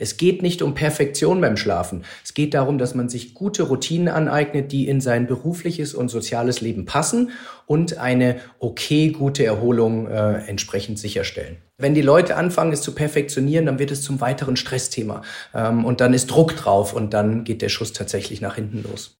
Es geht nicht um Perfektion beim Schlafen. Es geht darum, dass man sich gute Routinen aneignet, die in sein berufliches und soziales Leben passen und eine okay gute Erholung äh, entsprechend sicherstellen. Wenn die Leute anfangen, es zu perfektionieren, dann wird es zum weiteren Stressthema. Ähm, und dann ist Druck drauf und dann geht der Schuss tatsächlich nach hinten los.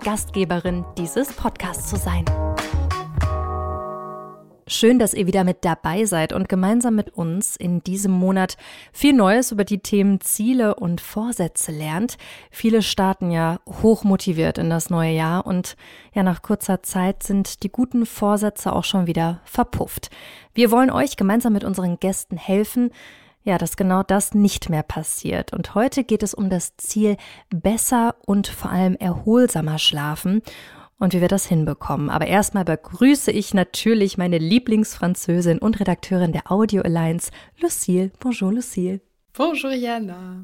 Gastgeberin dieses Podcasts zu sein. Schön, dass ihr wieder mit dabei seid und gemeinsam mit uns in diesem Monat viel Neues über die Themen Ziele und Vorsätze lernt. Viele starten ja hoch motiviert in das neue Jahr und ja, nach kurzer Zeit sind die guten Vorsätze auch schon wieder verpufft. Wir wollen euch gemeinsam mit unseren Gästen helfen, ja, dass genau das nicht mehr passiert. Und heute geht es um das Ziel besser und vor allem erholsamer schlafen und wie wir das hinbekommen. Aber erstmal begrüße ich natürlich meine Lieblingsfranzösin und Redakteurin der Audio Alliance, Lucille. Bonjour, Lucille. Bonjour, Jana.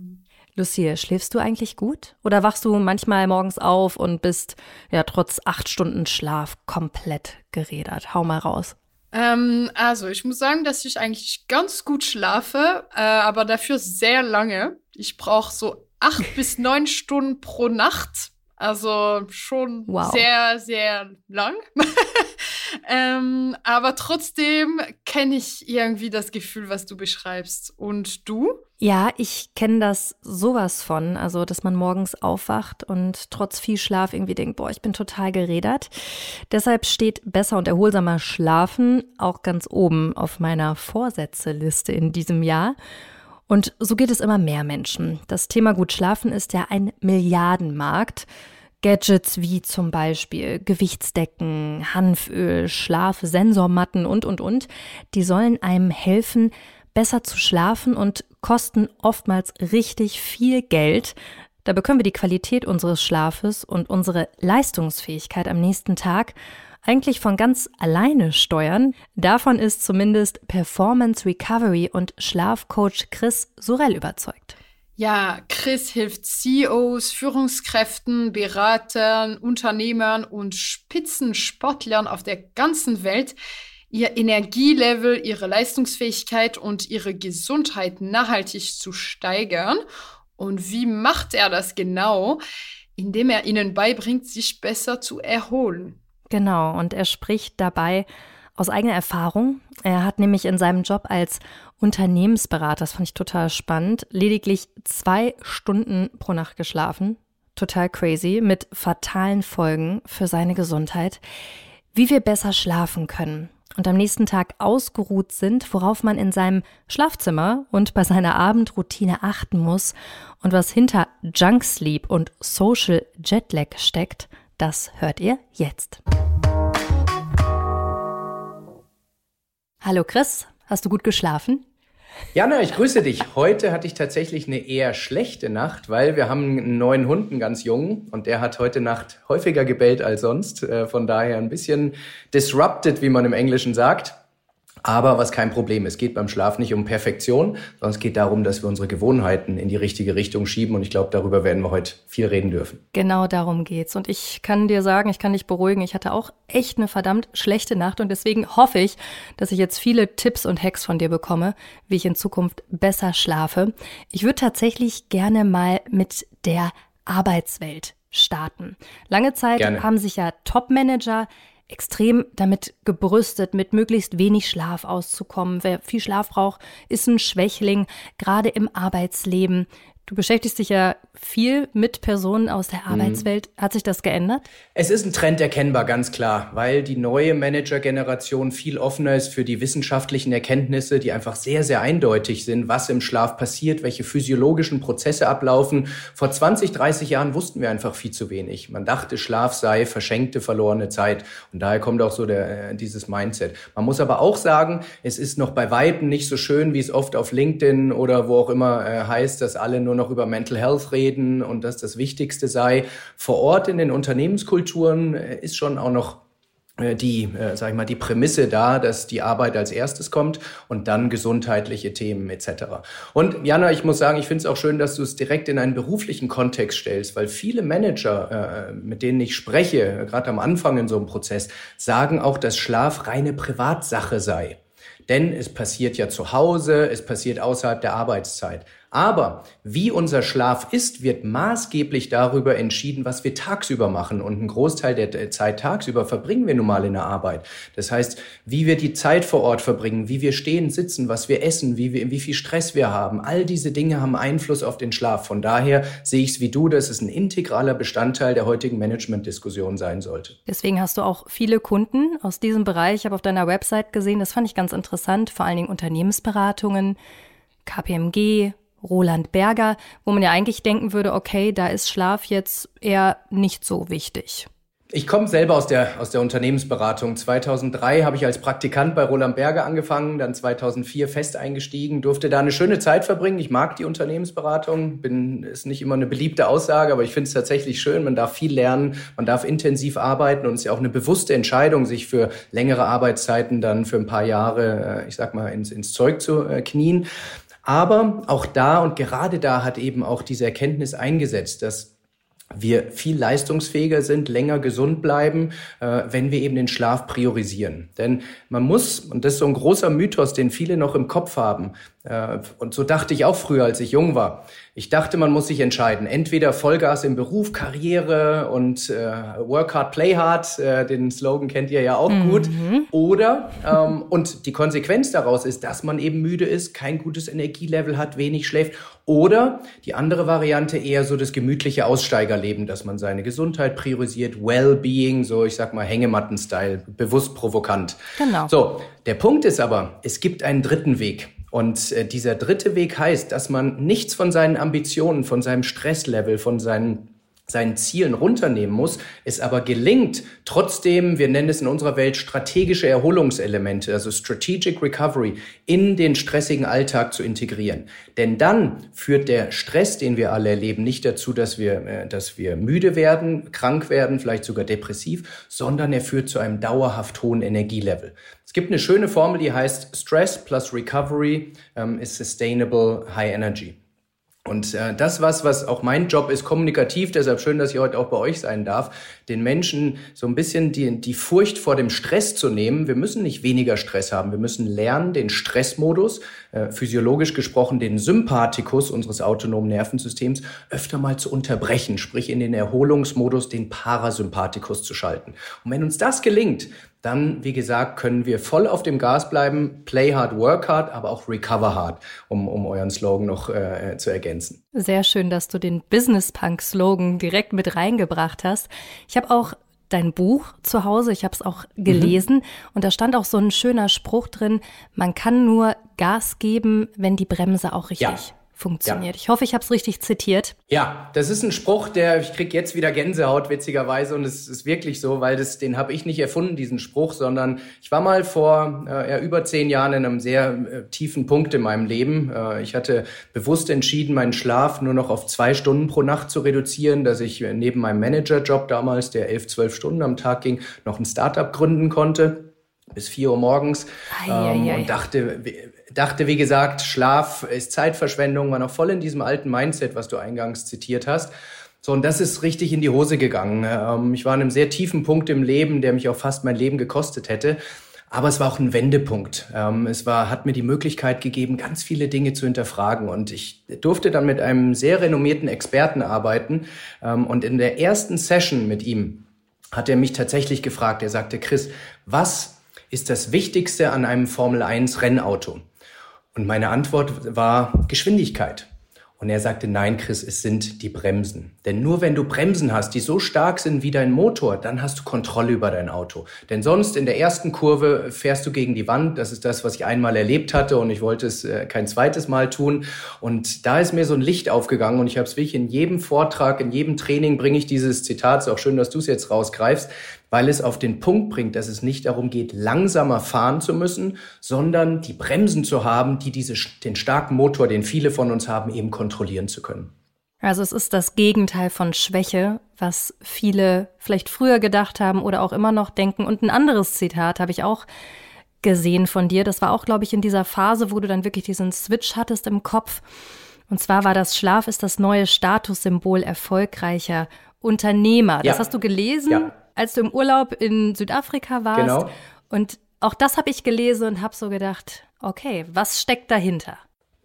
Lucille, schläfst du eigentlich gut? Oder wachst du manchmal morgens auf und bist ja trotz acht Stunden Schlaf komplett gerädert? Hau mal raus. Ähm, also, ich muss sagen, dass ich eigentlich ganz gut schlafe, äh, aber dafür sehr lange. Ich brauche so acht bis neun Stunden pro Nacht. Also schon wow. sehr, sehr lang. ähm, aber trotzdem kenne ich irgendwie das Gefühl, was du beschreibst. Und du? Ja, ich kenne das sowas von. Also, dass man morgens aufwacht und trotz viel Schlaf irgendwie denkt, boah, ich bin total gerädert. Deshalb steht besser und erholsamer Schlafen auch ganz oben auf meiner Vorsätzeliste in diesem Jahr. Und so geht es immer mehr Menschen. Das Thema gut schlafen ist ja ein Milliardenmarkt. Gadgets wie zum Beispiel Gewichtsdecken, Hanföl, Schlafsensormatten und, und, und, die sollen einem helfen, besser zu schlafen und kosten oftmals richtig viel Geld. Dabei können wir die Qualität unseres Schlafes und unsere Leistungsfähigkeit am nächsten Tag eigentlich von ganz alleine steuern. Davon ist zumindest Performance Recovery und Schlafcoach Chris Sorel überzeugt. Ja, Chris hilft CEOs, Führungskräften, Beratern, Unternehmern und Spitzensportlern auf der ganzen Welt, ihr Energielevel, ihre Leistungsfähigkeit und ihre Gesundheit nachhaltig zu steigern. Und wie macht er das genau? Indem er ihnen beibringt, sich besser zu erholen. Genau, und er spricht dabei aus eigener Erfahrung. Er hat nämlich in seinem Job als Unternehmensberater, das fand ich total spannend, lediglich zwei Stunden pro Nacht geschlafen. Total crazy, mit fatalen Folgen für seine Gesundheit. Wie wir besser schlafen können und am nächsten Tag ausgeruht sind, worauf man in seinem Schlafzimmer und bei seiner Abendroutine achten muss und was hinter Junk Sleep und Social Jetlag steckt, das hört ihr jetzt. Hallo Chris, hast du gut geschlafen? Jana, ich grüße dich. Heute hatte ich tatsächlich eine eher schlechte Nacht, weil wir haben einen neuen Hund, einen ganz jungen, und der hat heute Nacht häufiger gebellt als sonst. Äh, von daher ein bisschen disrupted, wie man im Englischen sagt. Aber was kein Problem ist, es geht beim Schlaf nicht um Perfektion, sondern es geht darum, dass wir unsere Gewohnheiten in die richtige Richtung schieben. Und ich glaube, darüber werden wir heute viel reden dürfen. Genau darum geht's. Und ich kann dir sagen, ich kann dich beruhigen, ich hatte auch echt eine verdammt schlechte Nacht. Und deswegen hoffe ich, dass ich jetzt viele Tipps und Hacks von dir bekomme, wie ich in Zukunft besser schlafe. Ich würde tatsächlich gerne mal mit der Arbeitswelt starten. Lange Zeit gerne. haben sich ja Top-Manager extrem damit gebrüstet, mit möglichst wenig Schlaf auszukommen. Wer viel Schlaf braucht, ist ein Schwächling, gerade im Arbeitsleben. Du beschäftigst dich ja viel mit Personen aus der mhm. Arbeitswelt. Hat sich das geändert? Es ist ein Trend erkennbar, ganz klar, weil die neue Manager-Generation viel offener ist für die wissenschaftlichen Erkenntnisse, die einfach sehr, sehr eindeutig sind, was im Schlaf passiert, welche physiologischen Prozesse ablaufen. Vor 20, 30 Jahren wussten wir einfach viel zu wenig. Man dachte, Schlaf sei verschenkte, verlorene Zeit. Und daher kommt auch so der, äh, dieses Mindset. Man muss aber auch sagen, es ist noch bei Weitem nicht so schön, wie es oft auf LinkedIn oder wo auch immer äh, heißt, dass alle nur noch über Mental Health reden und dass das Wichtigste sei. Vor Ort in den Unternehmenskulturen äh, ist schon auch noch äh, die, äh, sag ich mal, die Prämisse da, dass die Arbeit als erstes kommt und dann gesundheitliche Themen etc. Und Jana, ich muss sagen, ich finde es auch schön, dass du es direkt in einen beruflichen Kontext stellst, weil viele Manager, äh, mit denen ich spreche, gerade am Anfang in so einem Prozess, sagen auch, dass Schlaf reine Privatsache sei. Denn es passiert ja zu Hause, es passiert außerhalb der Arbeitszeit. Aber wie unser Schlaf ist, wird maßgeblich darüber entschieden, was wir tagsüber machen. Und einen Großteil der Zeit tagsüber verbringen wir nun mal in der Arbeit. Das heißt, wie wir die Zeit vor Ort verbringen, wie wir stehen, sitzen, was wir essen, wie, wir, wie viel Stress wir haben, all diese Dinge haben Einfluss auf den Schlaf. Von daher sehe ich es wie du, dass es ein integraler Bestandteil der heutigen Management-Diskussion sein sollte. Deswegen hast du auch viele Kunden aus diesem Bereich. Ich habe auf deiner Website gesehen, das fand ich ganz interessant, vor allen Dingen Unternehmensberatungen, KPMG, Roland Berger, wo man ja eigentlich denken würde, okay, da ist Schlaf jetzt eher nicht so wichtig. Ich komme selber aus der, aus der Unternehmensberatung. 2003 habe ich als Praktikant bei Roland Berger angefangen, dann 2004 fest eingestiegen, durfte da eine schöne Zeit verbringen. Ich mag die Unternehmensberatung, bin, ist nicht immer eine beliebte Aussage, aber ich finde es tatsächlich schön. Man darf viel lernen, man darf intensiv arbeiten und es ist ja auch eine bewusste Entscheidung, sich für längere Arbeitszeiten dann für ein paar Jahre, äh, ich sag mal, ins, ins Zeug zu äh, knien. Aber auch da und gerade da hat eben auch diese Erkenntnis eingesetzt, dass wir viel leistungsfähiger sind, länger gesund bleiben, äh, wenn wir eben den Schlaf priorisieren. Denn man muss, und das ist so ein großer Mythos, den viele noch im Kopf haben, und so dachte ich auch früher, als ich jung war. Ich dachte, man muss sich entscheiden. Entweder Vollgas im Beruf, Karriere und äh, Work hard, play hard, äh, den Slogan kennt ihr ja auch mhm. gut. Oder, ähm, und die Konsequenz daraus ist, dass man eben müde ist, kein gutes Energielevel hat, wenig schläft. Oder die andere Variante eher so das gemütliche Aussteigerleben, dass man seine Gesundheit priorisiert, Wellbeing, so ich sag mal Hängematten-Style, bewusst provokant. Genau. So, der Punkt ist aber, es gibt einen dritten Weg. Und äh, dieser dritte Weg heißt, dass man nichts von seinen Ambitionen, von seinem Stresslevel, von seinen seinen Zielen runternehmen muss, es aber gelingt, trotzdem, wir nennen es in unserer Welt strategische Erholungselemente, also Strategic Recovery, in den stressigen Alltag zu integrieren. Denn dann führt der Stress, den wir alle erleben, nicht dazu, dass wir, äh, dass wir müde werden, krank werden, vielleicht sogar depressiv, sondern er führt zu einem dauerhaft hohen Energielevel. Es gibt eine schöne Formel, die heißt Stress plus Recovery ähm, is Sustainable High Energy. Und äh, das was, was auch mein Job ist, kommunikativ, deshalb schön, dass ich heute auch bei euch sein darf, den Menschen so ein bisschen die, die Furcht vor dem Stress zu nehmen. Wir müssen nicht weniger Stress haben. Wir müssen lernen, den Stressmodus, äh, physiologisch gesprochen den Sympathikus unseres autonomen Nervensystems, öfter mal zu unterbrechen, sprich in den Erholungsmodus den Parasympathikus zu schalten. Und wenn uns das gelingt, dann, wie gesagt, können wir voll auf dem Gas bleiben, play hard, work hard, aber auch recover hard, um, um euren Slogan noch äh, zu ergänzen. Sehr schön, dass du den Business Punk Slogan direkt mit reingebracht hast. Ich habe auch dein Buch zu Hause, ich habe es auch gelesen mhm. und da stand auch so ein schöner Spruch drin, man kann nur Gas geben, wenn die Bremse auch richtig ja funktioniert. Ja. Ich hoffe, ich habe es richtig zitiert. Ja, das ist ein Spruch, der ich krieg jetzt wieder Gänsehaut witzigerweise und es ist wirklich so, weil das den habe ich nicht erfunden diesen Spruch, sondern ich war mal vor äh, ja, über zehn Jahren in einem sehr äh, tiefen Punkt in meinem Leben. Äh, ich hatte bewusst entschieden, meinen Schlaf nur noch auf zwei Stunden pro Nacht zu reduzieren, dass ich äh, neben meinem Managerjob damals, der elf, zwölf Stunden am Tag ging, noch ein Startup gründen konnte bis vier Uhr morgens ähm, und dachte, dachte, wie gesagt, Schlaf ist Zeitverschwendung, war noch voll in diesem alten Mindset, was du eingangs zitiert hast. So, und das ist richtig in die Hose gegangen. Ähm, ich war an einem sehr tiefen Punkt im Leben, der mich auch fast mein Leben gekostet hätte. Aber es war auch ein Wendepunkt. Ähm, es war, hat mir die Möglichkeit gegeben, ganz viele Dinge zu hinterfragen. Und ich durfte dann mit einem sehr renommierten Experten arbeiten. Ähm, und in der ersten Session mit ihm hat er mich tatsächlich gefragt. Er sagte, Chris, was ist das Wichtigste an einem Formel 1 Rennauto? Und meine Antwort war Geschwindigkeit. Und er sagte, nein, Chris, es sind die Bremsen. Denn nur wenn du Bremsen hast, die so stark sind wie dein Motor, dann hast du Kontrolle über dein Auto. Denn sonst in der ersten Kurve fährst du gegen die Wand. Das ist das, was ich einmal erlebt hatte und ich wollte es äh, kein zweites Mal tun. Und da ist mir so ein Licht aufgegangen und ich habe es wirklich in jedem Vortrag, in jedem Training bringe ich dieses Zitat. Ist auch schön, dass du es jetzt rausgreifst weil es auf den Punkt bringt, dass es nicht darum geht, langsamer fahren zu müssen, sondern die Bremsen zu haben, die diese, den starken Motor, den viele von uns haben, eben kontrollieren zu können. Also es ist das Gegenteil von Schwäche, was viele vielleicht früher gedacht haben oder auch immer noch denken. Und ein anderes Zitat habe ich auch gesehen von dir. Das war auch, glaube ich, in dieser Phase, wo du dann wirklich diesen Switch hattest im Kopf. Und zwar war das Schlaf ist das neue Statussymbol erfolgreicher Unternehmer. Das hast du gelesen? Ja als du im Urlaub in Südafrika warst. Genau. Und auch das habe ich gelesen und habe so gedacht, okay, was steckt dahinter?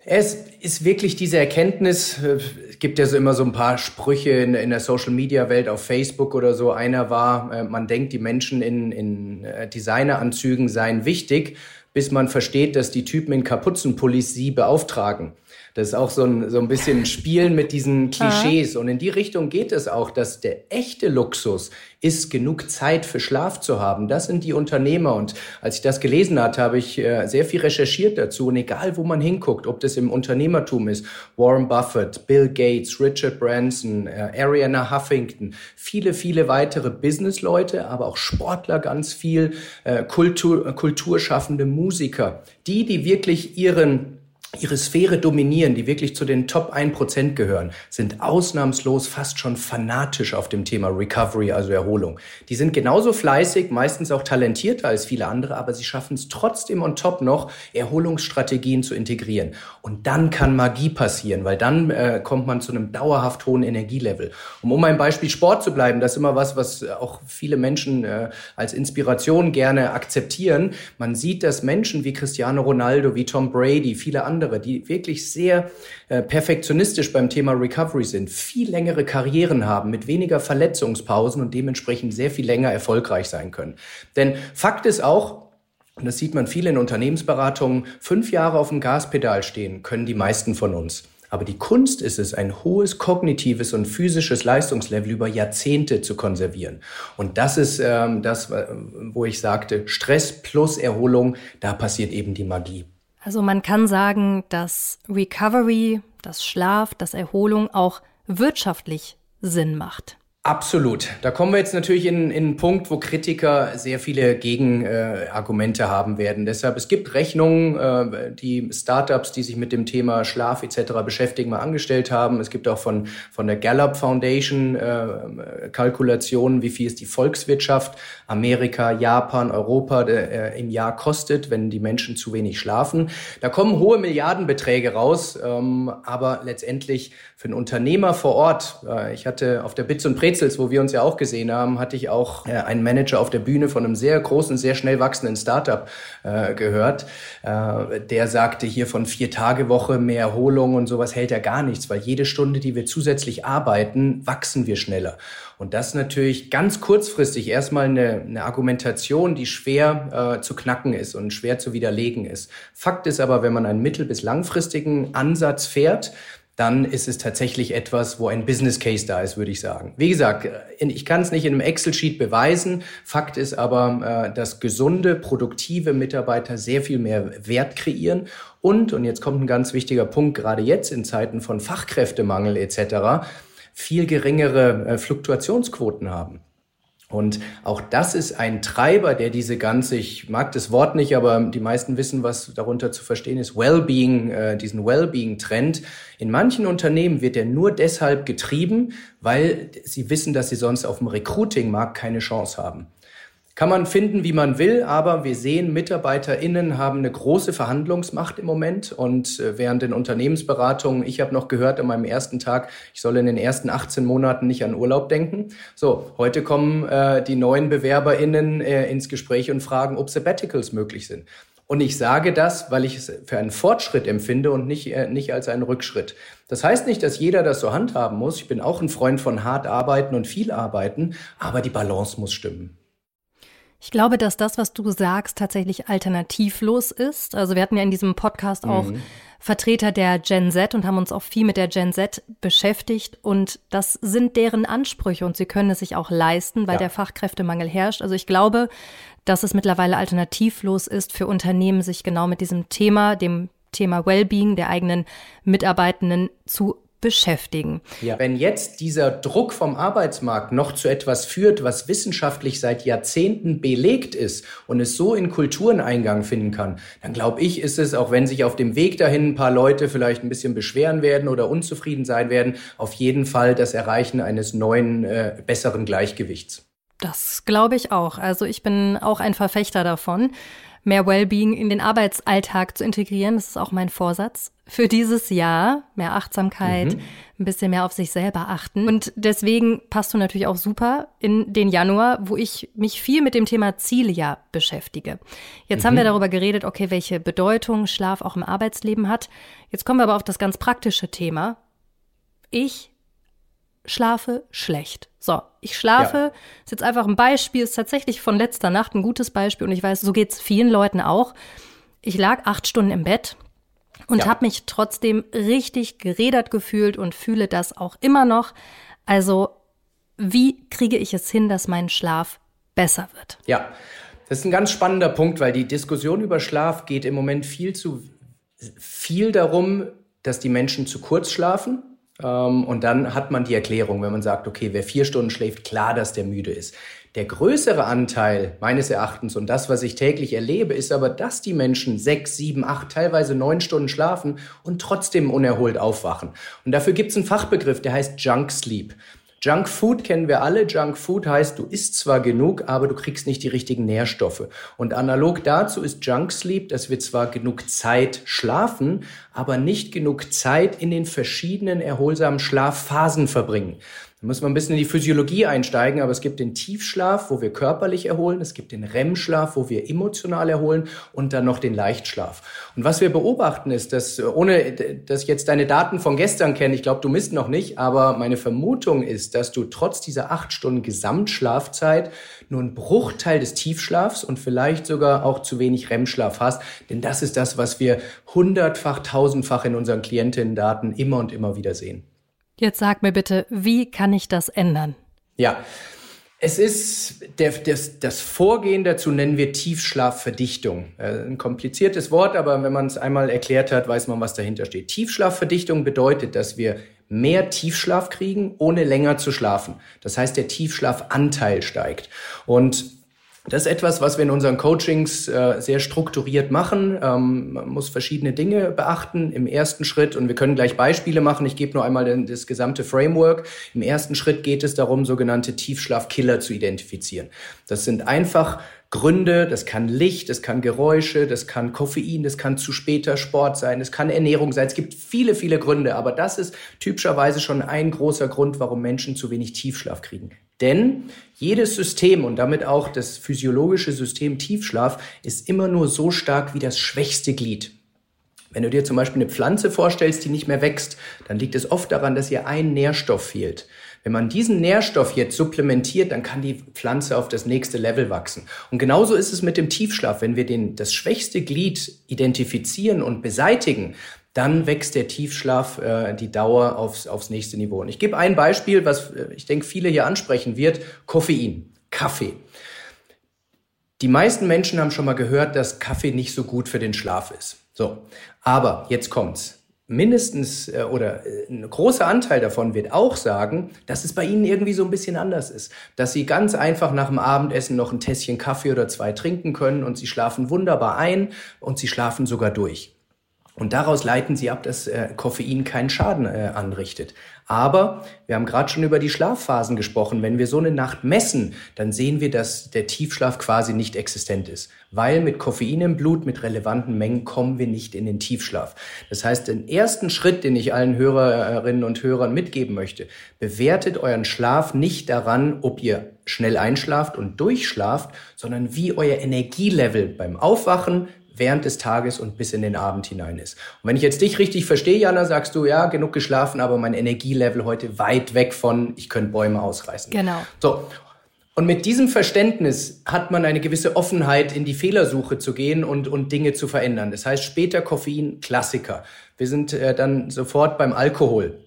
Es ist wirklich diese Erkenntnis, es gibt ja so immer so ein paar Sprüche in, in der Social-Media-Welt auf Facebook oder so. Einer war, äh, man denkt, die Menschen in, in äh, Designeranzügen seien wichtig, bis man versteht, dass die Typen in Kapuzenpullis sie beauftragen. Das ist auch so ein, so ein bisschen Spielen mit diesen Klischees. Und in die Richtung geht es auch, dass der echte Luxus ist, genug Zeit für Schlaf zu haben. Das sind die Unternehmer. Und als ich das gelesen hatte, habe ich äh, sehr viel recherchiert dazu. Und egal, wo man hinguckt, ob das im Unternehmertum ist, Warren Buffett, Bill Gates, Richard Branson, äh, Ariana Huffington, viele, viele weitere Businessleute, aber auch Sportler ganz viel, äh, Kultur, kulturschaffende Musiker, die, die wirklich ihren ihre Sphäre dominieren, die wirklich zu den Top 1% gehören, sind ausnahmslos fast schon fanatisch auf dem Thema Recovery, also Erholung. Die sind genauso fleißig, meistens auch talentierter als viele andere, aber sie schaffen es trotzdem on top noch, Erholungsstrategien zu integrieren. Und dann kann Magie passieren, weil dann äh, kommt man zu einem dauerhaft hohen Energielevel. Um um ein Beispiel Sport zu bleiben, das ist immer was, was auch viele Menschen äh, als Inspiration gerne akzeptieren. Man sieht, dass Menschen wie Cristiano Ronaldo, wie Tom Brady, viele andere andere, die wirklich sehr äh, perfektionistisch beim Thema Recovery sind, viel längere Karrieren haben mit weniger Verletzungspausen und dementsprechend sehr viel länger erfolgreich sein können. Denn Fakt ist auch, und das sieht man viel in Unternehmensberatungen, fünf Jahre auf dem Gaspedal stehen können die meisten von uns. Aber die Kunst ist es, ein hohes kognitives und physisches Leistungslevel über Jahrzehnte zu konservieren. Und das ist ähm, das, äh, wo ich sagte, Stress plus Erholung, da passiert eben die Magie. Also man kann sagen, dass Recovery, das Schlaf, das Erholung auch wirtschaftlich Sinn macht. Absolut. Da kommen wir jetzt natürlich in, in einen Punkt, wo Kritiker sehr viele Gegenargumente äh, haben werden. Deshalb, es gibt Rechnungen, äh, die Startups, die sich mit dem Thema Schlaf etc. beschäftigen, mal angestellt haben. Es gibt auch von, von der Gallup Foundation äh, Kalkulationen, wie viel ist die Volkswirtschaft Amerika, Japan, Europa äh, im Jahr kostet, wenn die Menschen zu wenig schlafen. Da kommen hohe Milliardenbeträge raus, ähm, aber letztendlich für einen Unternehmer vor Ort, äh, ich hatte auf der Bits und Brezels, wo wir uns ja auch gesehen haben, hatte ich auch äh, einen Manager auf der Bühne von einem sehr großen, sehr schnell wachsenden Startup äh, gehört. Äh, der sagte hier von vier Tage Woche mehr Erholung und sowas hält er gar nichts, weil jede Stunde, die wir zusätzlich arbeiten, wachsen wir schneller. Und das natürlich ganz kurzfristig erstmal eine, eine Argumentation, die schwer äh, zu knacken ist und schwer zu widerlegen ist. Fakt ist aber, wenn man einen mittel- bis langfristigen Ansatz fährt, dann ist es tatsächlich etwas, wo ein Business Case da ist, würde ich sagen. Wie gesagt, ich kann es nicht in einem Excel-Sheet beweisen. Fakt ist aber, äh, dass gesunde, produktive Mitarbeiter sehr viel mehr Wert kreieren und, und jetzt kommt ein ganz wichtiger Punkt, gerade jetzt in Zeiten von Fachkräftemangel etc., viel geringere äh, Fluktuationsquoten haben. Und auch das ist ein Treiber, der diese ganze, ich mag das Wort nicht, aber die meisten wissen, was darunter zu verstehen ist, Wellbeing, äh, diesen Wellbeing-Trend. In manchen Unternehmen wird er nur deshalb getrieben, weil sie wissen, dass sie sonst auf dem Recruiting-Markt keine Chance haben. Kann man finden, wie man will, aber wir sehen, MitarbeiterInnen haben eine große Verhandlungsmacht im Moment und äh, während den Unternehmensberatungen, ich habe noch gehört an meinem ersten Tag, ich soll in den ersten 18 Monaten nicht an Urlaub denken. So, heute kommen äh, die neuen BewerberInnen äh, ins Gespräch und fragen, ob Sabbaticals möglich sind. Und ich sage das, weil ich es für einen Fortschritt empfinde und nicht, äh, nicht als einen Rückschritt. Das heißt nicht, dass jeder das so handhaben muss. Ich bin auch ein Freund von hart arbeiten und viel arbeiten, aber die Balance muss stimmen. Ich glaube, dass das, was du sagst, tatsächlich alternativlos ist. Also wir hatten ja in diesem Podcast auch mhm. Vertreter der Gen Z und haben uns auch viel mit der Gen Z beschäftigt. Und das sind deren Ansprüche und sie können es sich auch leisten, weil ja. der Fachkräftemangel herrscht. Also ich glaube, dass es mittlerweile alternativlos ist für Unternehmen, sich genau mit diesem Thema, dem Thema Wellbeing der eigenen Mitarbeitenden zu beschäftigen. Ja. Wenn jetzt dieser Druck vom Arbeitsmarkt noch zu etwas führt, was wissenschaftlich seit Jahrzehnten belegt ist und es so in Kulturen Eingang finden kann, dann glaube ich, ist es, auch wenn sich auf dem Weg dahin ein paar Leute vielleicht ein bisschen beschweren werden oder unzufrieden sein werden, auf jeden Fall das Erreichen eines neuen, äh, besseren Gleichgewichts. Das glaube ich auch. Also ich bin auch ein Verfechter davon mehr Wellbeing in den Arbeitsalltag zu integrieren. Das ist auch mein Vorsatz für dieses Jahr. Mehr Achtsamkeit, mhm. ein bisschen mehr auf sich selber achten. Und deswegen passt du natürlich auch super in den Januar, wo ich mich viel mit dem Thema Zieljahr beschäftige. Jetzt mhm. haben wir darüber geredet, okay, welche Bedeutung Schlaf auch im Arbeitsleben hat. Jetzt kommen wir aber auf das ganz praktische Thema. Ich schlafe schlecht. So, ich schlafe, ja. ist jetzt einfach ein Beispiel, ist tatsächlich von letzter Nacht ein gutes Beispiel und ich weiß, so geht es vielen Leuten auch. Ich lag acht Stunden im Bett und ja. habe mich trotzdem richtig geredert gefühlt und fühle das auch immer noch. Also, wie kriege ich es hin, dass mein Schlaf besser wird? Ja, das ist ein ganz spannender Punkt, weil die Diskussion über Schlaf geht im Moment viel zu viel darum, dass die Menschen zu kurz schlafen und dann hat man die Erklärung, wenn man sagt, okay, wer vier Stunden schläft, klar, dass der müde ist. Der größere Anteil meines Erachtens und das, was ich täglich erlebe, ist aber, dass die Menschen sechs, sieben, acht, teilweise neun Stunden schlafen und trotzdem unerholt aufwachen. Und dafür gibt es einen Fachbegriff, der heißt Junk Sleep. Junk Food kennen wir alle. Junk Food heißt, du isst zwar genug, aber du kriegst nicht die richtigen Nährstoffe. Und analog dazu ist Junk Sleep, dass wir zwar genug Zeit schlafen, aber nicht genug Zeit in den verschiedenen erholsamen Schlafphasen verbringen. Da müssen wir ein bisschen in die Physiologie einsteigen, aber es gibt den Tiefschlaf, wo wir körperlich erholen, es gibt den REM-Schlaf, wo wir emotional erholen und dann noch den Leichtschlaf. Und was wir beobachten ist, dass ohne dass ich jetzt deine Daten von gestern kenne, ich glaube, du misst noch nicht, aber meine Vermutung ist, dass du trotz dieser acht Stunden Gesamtschlafzeit nur einen Bruchteil des Tiefschlafs und vielleicht sogar auch zu wenig REM-Schlaf hast, denn das ist das, was wir hundertfach, tausendfach in unseren Klientinnen-Daten immer und immer wieder sehen. Jetzt sag mir bitte, wie kann ich das ändern? Ja, es ist der, das, das Vorgehen dazu nennen wir Tiefschlafverdichtung. Äh, ein kompliziertes Wort, aber wenn man es einmal erklärt hat, weiß man, was dahinter steht. Tiefschlafverdichtung bedeutet, dass wir mehr Tiefschlaf kriegen, ohne länger zu schlafen. Das heißt, der Tiefschlafanteil steigt. Und das ist etwas, was wir in unseren Coachings äh, sehr strukturiert machen. Ähm, man muss verschiedene Dinge beachten im ersten Schritt und wir können gleich Beispiele machen. Ich gebe nur einmal den, das gesamte Framework. Im ersten Schritt geht es darum, sogenannte Tiefschlafkiller zu identifizieren. Das sind einfach Gründe, das kann Licht, das kann Geräusche, das kann Koffein, das kann zu später Sport sein, das kann Ernährung sein. Es gibt viele, viele Gründe, aber das ist typischerweise schon ein großer Grund, warum Menschen zu wenig Tiefschlaf kriegen. Denn jedes System und damit auch das physiologische System Tiefschlaf ist immer nur so stark wie das schwächste Glied. Wenn du dir zum Beispiel eine Pflanze vorstellst, die nicht mehr wächst, dann liegt es oft daran, dass ihr ein Nährstoff fehlt. Wenn man diesen Nährstoff jetzt supplementiert, dann kann die Pflanze auf das nächste Level wachsen. Und genauso ist es mit dem Tiefschlaf. Wenn wir den, das schwächste Glied identifizieren und beseitigen, dann wächst der Tiefschlaf äh, die Dauer aufs, aufs nächste Niveau. Und ich gebe ein Beispiel, was äh, ich denke viele hier ansprechen wird. Koffein, Kaffee. Die meisten Menschen haben schon mal gehört, dass Kaffee nicht so gut für den Schlaf ist. So, aber jetzt kommt's mindestens äh, oder äh, ein großer Anteil davon wird auch sagen, dass es bei ihnen irgendwie so ein bisschen anders ist. Dass sie ganz einfach nach dem Abendessen noch ein Tässchen Kaffee oder zwei trinken können und sie schlafen wunderbar ein und sie schlafen sogar durch. Und daraus leiten sie ab, dass äh, Koffein keinen Schaden äh, anrichtet. Aber wir haben gerade schon über die Schlafphasen gesprochen. Wenn wir so eine Nacht messen, dann sehen wir, dass der Tiefschlaf quasi nicht existent ist. Weil mit Koffein im Blut, mit relevanten Mengen kommen wir nicht in den Tiefschlaf. Das heißt, den ersten Schritt, den ich allen Hörerinnen und Hörern mitgeben möchte, bewertet euren Schlaf nicht daran, ob ihr schnell einschlaft und durchschlaft, sondern wie euer Energielevel beim Aufwachen, während des Tages und bis in den Abend hinein ist. Und wenn ich jetzt dich richtig verstehe, Jana, sagst du, ja, genug geschlafen, aber mein Energielevel heute weit weg von, ich könnte Bäume ausreißen. Genau. So. Und mit diesem Verständnis hat man eine gewisse Offenheit, in die Fehlersuche zu gehen und, und Dinge zu verändern. Das heißt, später Koffein, Klassiker. Wir sind äh, dann sofort beim Alkohol.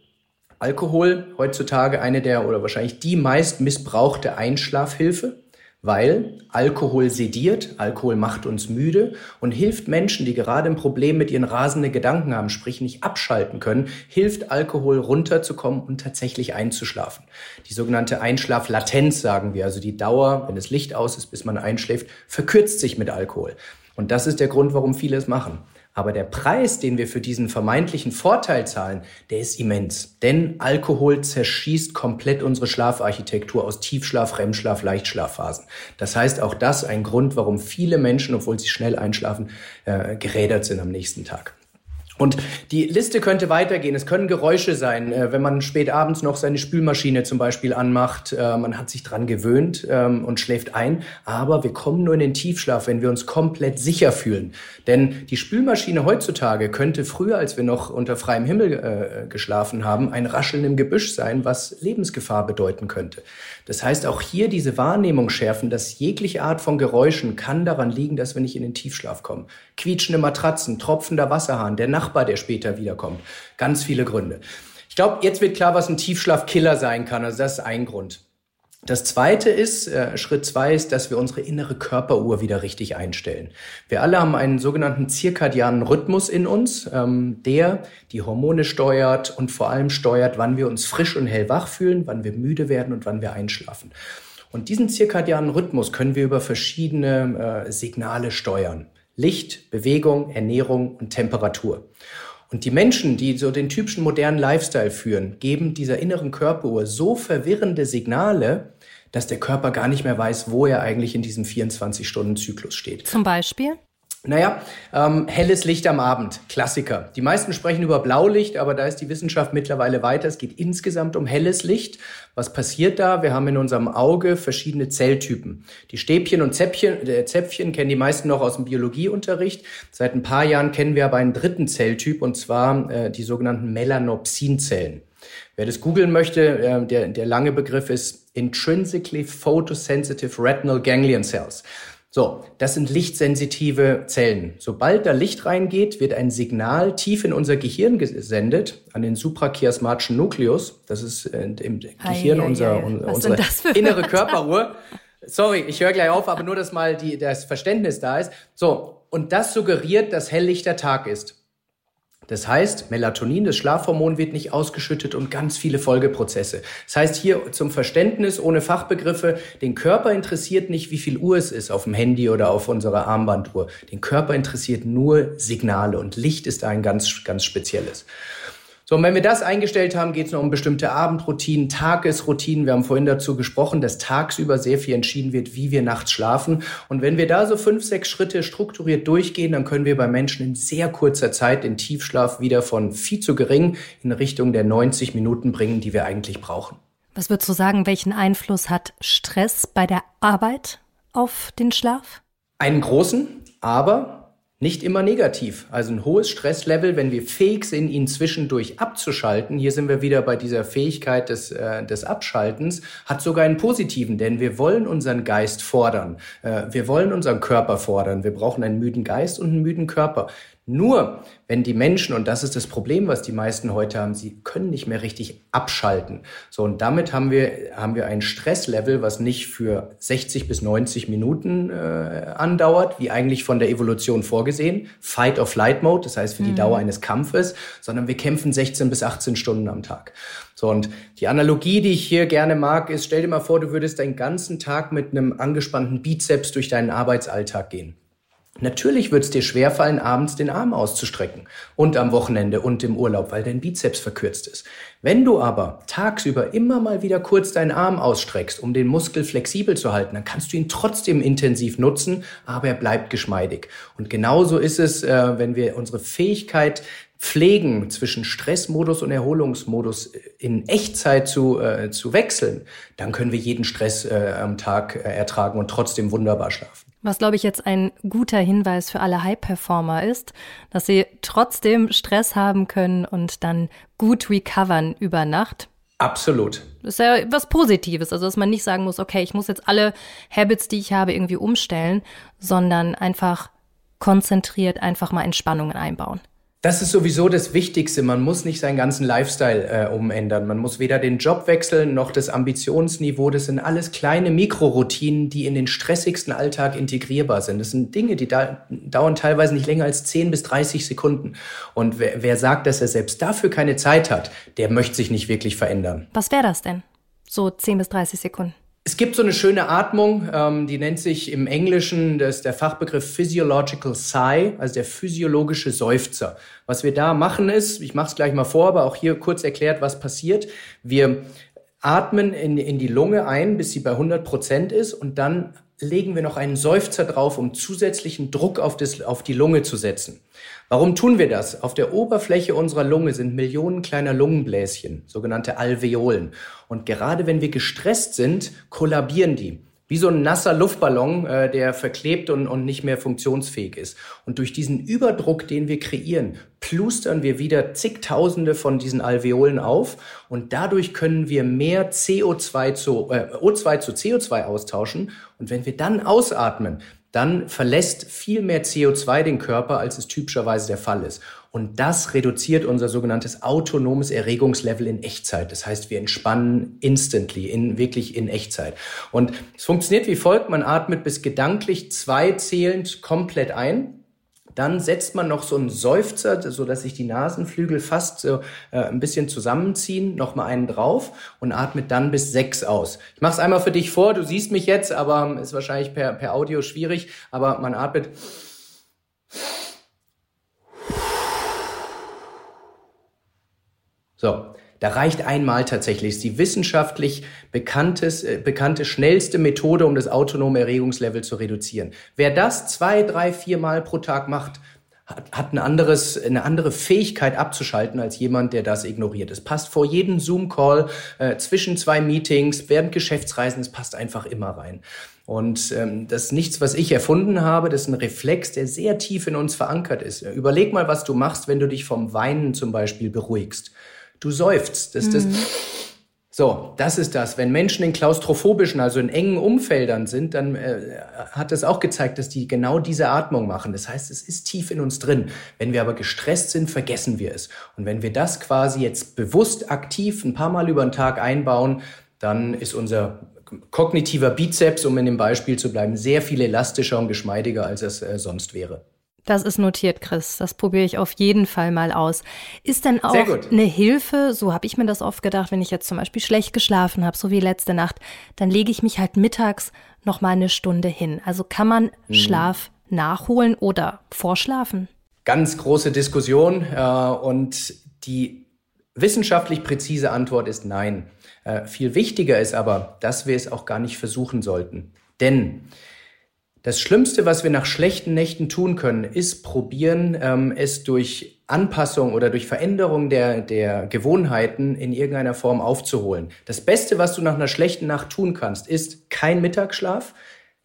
Alkohol heutzutage eine der oder wahrscheinlich die meist missbrauchte Einschlafhilfe weil Alkohol sediert, Alkohol macht uns müde und hilft Menschen, die gerade ein Problem mit ihren rasenden Gedanken haben, sprich nicht abschalten können, hilft Alkohol runterzukommen und tatsächlich einzuschlafen. Die sogenannte Einschlaflatenz sagen wir, also die Dauer, wenn das Licht aus ist, bis man einschläft, verkürzt sich mit Alkohol. Und das ist der Grund, warum viele es machen. Aber der Preis, den wir für diesen vermeintlichen Vorteil zahlen, der ist immens. Denn Alkohol zerschießt komplett unsere Schlafarchitektur aus Tiefschlaf, REM-Schlaf, Leichtschlafphasen. Das heißt, auch das ein Grund, warum viele Menschen, obwohl sie schnell einschlafen, äh, gerädert sind am nächsten Tag. Und die Liste könnte weitergehen. Es können Geräusche sein, äh, wenn man spät abends noch seine Spülmaschine zum Beispiel anmacht. Äh, man hat sich dran gewöhnt ähm, und schläft ein. Aber wir kommen nur in den Tiefschlaf, wenn wir uns komplett sicher fühlen. Denn die Spülmaschine heutzutage könnte früher, als wir noch unter freiem Himmel äh, geschlafen haben, ein Rascheln im Gebüsch sein, was Lebensgefahr bedeuten könnte. Das heißt, auch hier diese Wahrnehmung schärfen, dass jegliche Art von Geräuschen kann daran liegen, dass wir nicht in den Tiefschlaf kommen. Quietschende Matratzen, tropfender Wasserhahn, der Nachbar, der später wiederkommt. Ganz viele Gründe. Ich glaube, jetzt wird klar, was ein Tiefschlafkiller sein kann. Also das ist ein Grund. Das zweite ist, äh, Schritt zwei ist, dass wir unsere innere Körperuhr wieder richtig einstellen. Wir alle haben einen sogenannten zirkadianen Rhythmus in uns, ähm, der die Hormone steuert und vor allem steuert, wann wir uns frisch und hellwach fühlen, wann wir müde werden und wann wir einschlafen. Und diesen zirkadianen Rhythmus können wir über verschiedene äh, Signale steuern. Licht, Bewegung, Ernährung und Temperatur. Und die Menschen, die so den typischen modernen Lifestyle führen, geben dieser inneren Körperuhr so verwirrende Signale, dass der Körper gar nicht mehr weiß, wo er eigentlich in diesem 24-Stunden-Zyklus steht. Zum Beispiel? Naja, ähm, helles Licht am Abend, Klassiker. Die meisten sprechen über Blaulicht, aber da ist die Wissenschaft mittlerweile weiter. Es geht insgesamt um helles Licht. Was passiert da? Wir haben in unserem Auge verschiedene Zelltypen. Die Stäbchen und Zäpfchen, äh, Zäpfchen kennen die meisten noch aus dem Biologieunterricht. Seit ein paar Jahren kennen wir aber einen dritten Zelltyp, und zwar äh, die sogenannten Melanopsinzellen. Wer das googeln möchte, äh, der, der lange Begriff ist Intrinsically Photosensitive Retinal Ganglion Cells. So, das sind lichtsensitive Zellen. Sobald da Licht reingeht, wird ein Signal tief in unser Gehirn gesendet, an den suprachiasmatischen Nukleus. Das ist äh, im Gehirn ei, unser, ei, ei. unsere innere Körperuhr. Sorry, ich höre gleich auf, aber nur, dass mal die, das Verständnis da ist. So, und das suggeriert, dass helllichter Tag ist. Das heißt, Melatonin, das Schlafhormon, wird nicht ausgeschüttet und ganz viele Folgeprozesse. Das heißt hier zum Verständnis ohne Fachbegriffe, den Körper interessiert nicht, wie viel Uhr es ist auf dem Handy oder auf unserer Armbanduhr. Den Körper interessiert nur Signale und Licht ist ein ganz, ganz spezielles. So, und wenn wir das eingestellt haben, geht es noch um bestimmte Abendroutinen, Tagesroutinen. Wir haben vorhin dazu gesprochen, dass tagsüber sehr viel entschieden wird, wie wir nachts schlafen. Und wenn wir da so fünf, sechs Schritte strukturiert durchgehen, dann können wir bei Menschen in sehr kurzer Zeit den Tiefschlaf wieder von viel zu gering in Richtung der 90 Minuten bringen, die wir eigentlich brauchen. Was würdest du sagen, welchen Einfluss hat Stress bei der Arbeit auf den Schlaf? Einen großen, aber nicht immer negativ. Also ein hohes Stresslevel, wenn wir fähig sind, ihn zwischendurch abzuschalten, hier sind wir wieder bei dieser Fähigkeit des, äh, des Abschaltens, hat sogar einen positiven, denn wir wollen unseren Geist fordern. Äh, wir wollen unseren Körper fordern. Wir brauchen einen müden Geist und einen müden Körper. Nur wenn die Menschen, und das ist das Problem, was die meisten heute haben, sie können nicht mehr richtig abschalten. So, und damit haben wir, haben wir ein Stresslevel, was nicht für 60 bis 90 Minuten äh, andauert, wie eigentlich von der Evolution vorgesehen. Fight or Flight Mode, das heißt für die mhm. Dauer eines Kampfes, sondern wir kämpfen 16 bis 18 Stunden am Tag. So, und die Analogie, die ich hier gerne mag, ist, stell dir mal vor, du würdest deinen ganzen Tag mit einem angespannten Bizeps durch deinen Arbeitsalltag gehen. Natürlich wird es dir schwerfallen, abends den Arm auszustrecken und am Wochenende und im Urlaub, weil dein Bizeps verkürzt ist. Wenn du aber tagsüber immer mal wieder kurz deinen Arm ausstreckst, um den Muskel flexibel zu halten, dann kannst du ihn trotzdem intensiv nutzen, aber er bleibt geschmeidig. Und genauso ist es, äh, wenn wir unsere Fähigkeit pflegen, zwischen Stressmodus und Erholungsmodus in Echtzeit zu, äh, zu wechseln, dann können wir jeden Stress äh, am Tag äh, ertragen und trotzdem wunderbar schlafen. Was, glaube ich, jetzt ein guter Hinweis für alle High-Performer ist, dass sie trotzdem Stress haben können und dann gut recovern über Nacht. Absolut. Das ist ja was Positives, also dass man nicht sagen muss, okay, ich muss jetzt alle Habits, die ich habe, irgendwie umstellen, sondern einfach konzentriert einfach mal Entspannungen einbauen. Das ist sowieso das Wichtigste. Man muss nicht seinen ganzen Lifestyle äh, umändern. Man muss weder den Job wechseln noch das Ambitionsniveau. Das sind alles kleine Mikroroutinen, die in den stressigsten Alltag integrierbar sind. Das sind Dinge, die da, dauern teilweise nicht länger als 10 bis 30 Sekunden. Und wer, wer sagt, dass er selbst dafür keine Zeit hat, der möchte sich nicht wirklich verändern. Was wäre das denn? So 10 bis 30 Sekunden. Es gibt so eine schöne Atmung, ähm, die nennt sich im Englischen, das ist der Fachbegriff Physiological Sigh, also der physiologische Seufzer. Was wir da machen ist, ich mache es gleich mal vor, aber auch hier kurz erklärt, was passiert. Wir atmen in, in die Lunge ein, bis sie bei 100 Prozent ist und dann legen wir noch einen Seufzer drauf, um zusätzlichen Druck auf, das, auf die Lunge zu setzen. Warum tun wir das? Auf der Oberfläche unserer Lunge sind Millionen kleiner Lungenbläschen, sogenannte Alveolen. Und gerade wenn wir gestresst sind, kollabieren die. Wie so ein nasser Luftballon, äh, der verklebt und, und nicht mehr funktionsfähig ist. Und durch diesen Überdruck, den wir kreieren, plustern wir wieder zigtausende von diesen Alveolen auf und dadurch können wir mehr CO2 zu, äh, O2 zu CO2 austauschen. Und wenn wir dann ausatmen, dann verlässt viel mehr CO2 den Körper, als es typischerweise der Fall ist. Und das reduziert unser sogenanntes autonomes Erregungslevel in Echtzeit. Das heißt, wir entspannen instantly, in, wirklich in Echtzeit. Und es funktioniert wie folgt. Man atmet bis gedanklich zwei zählend komplett ein. Dann setzt man noch so einen Seufzer, so dass sich die Nasenflügel fast so äh, ein bisschen zusammenziehen, noch mal einen drauf und atmet dann bis sechs aus. Ich mache es einmal für dich vor. Du siehst mich jetzt, aber ist wahrscheinlich per, per Audio schwierig. Aber man atmet So, da reicht einmal tatsächlich. Die wissenschaftlich bekanntes, äh, bekannte schnellste Methode, um das autonome Erregungslevel zu reduzieren. Wer das zwei, drei, vier Mal pro Tag macht, hat, hat ein anderes, eine andere Fähigkeit abzuschalten als jemand, der das ignoriert. Es passt vor jedem Zoom-Call, äh, zwischen zwei Meetings, während Geschäftsreisen, es passt einfach immer rein. Und ähm, das ist nichts, was ich erfunden habe, das ist ein Reflex, der sehr tief in uns verankert ist. Überleg mal, was du machst, wenn du dich vom Weinen zum Beispiel beruhigst du seufzt. Das, das, mhm. So, das ist das. Wenn Menschen in klaustrophobischen, also in engen Umfeldern sind, dann äh, hat es auch gezeigt, dass die genau diese Atmung machen. Das heißt, es ist tief in uns drin. Wenn wir aber gestresst sind, vergessen wir es. Und wenn wir das quasi jetzt bewusst aktiv ein paar Mal über den Tag einbauen, dann ist unser kognitiver Bizeps, um in dem Beispiel zu bleiben, sehr viel elastischer und geschmeidiger, als es äh, sonst wäre. Das ist notiert, Chris. Das probiere ich auf jeden Fall mal aus. Ist denn auch eine Hilfe, so habe ich mir das oft gedacht, wenn ich jetzt zum Beispiel schlecht geschlafen habe, so wie letzte Nacht, dann lege ich mich halt mittags noch mal eine Stunde hin. Also kann man mhm. Schlaf nachholen oder vorschlafen? Ganz große Diskussion äh, und die wissenschaftlich präzise Antwort ist nein. Äh, viel wichtiger ist aber, dass wir es auch gar nicht versuchen sollten. Denn das Schlimmste, was wir nach schlechten Nächten tun können, ist probieren, ähm, es durch Anpassung oder durch Veränderung der, der Gewohnheiten in irgendeiner Form aufzuholen. Das Beste, was du nach einer schlechten Nacht tun kannst, ist kein Mittagsschlaf,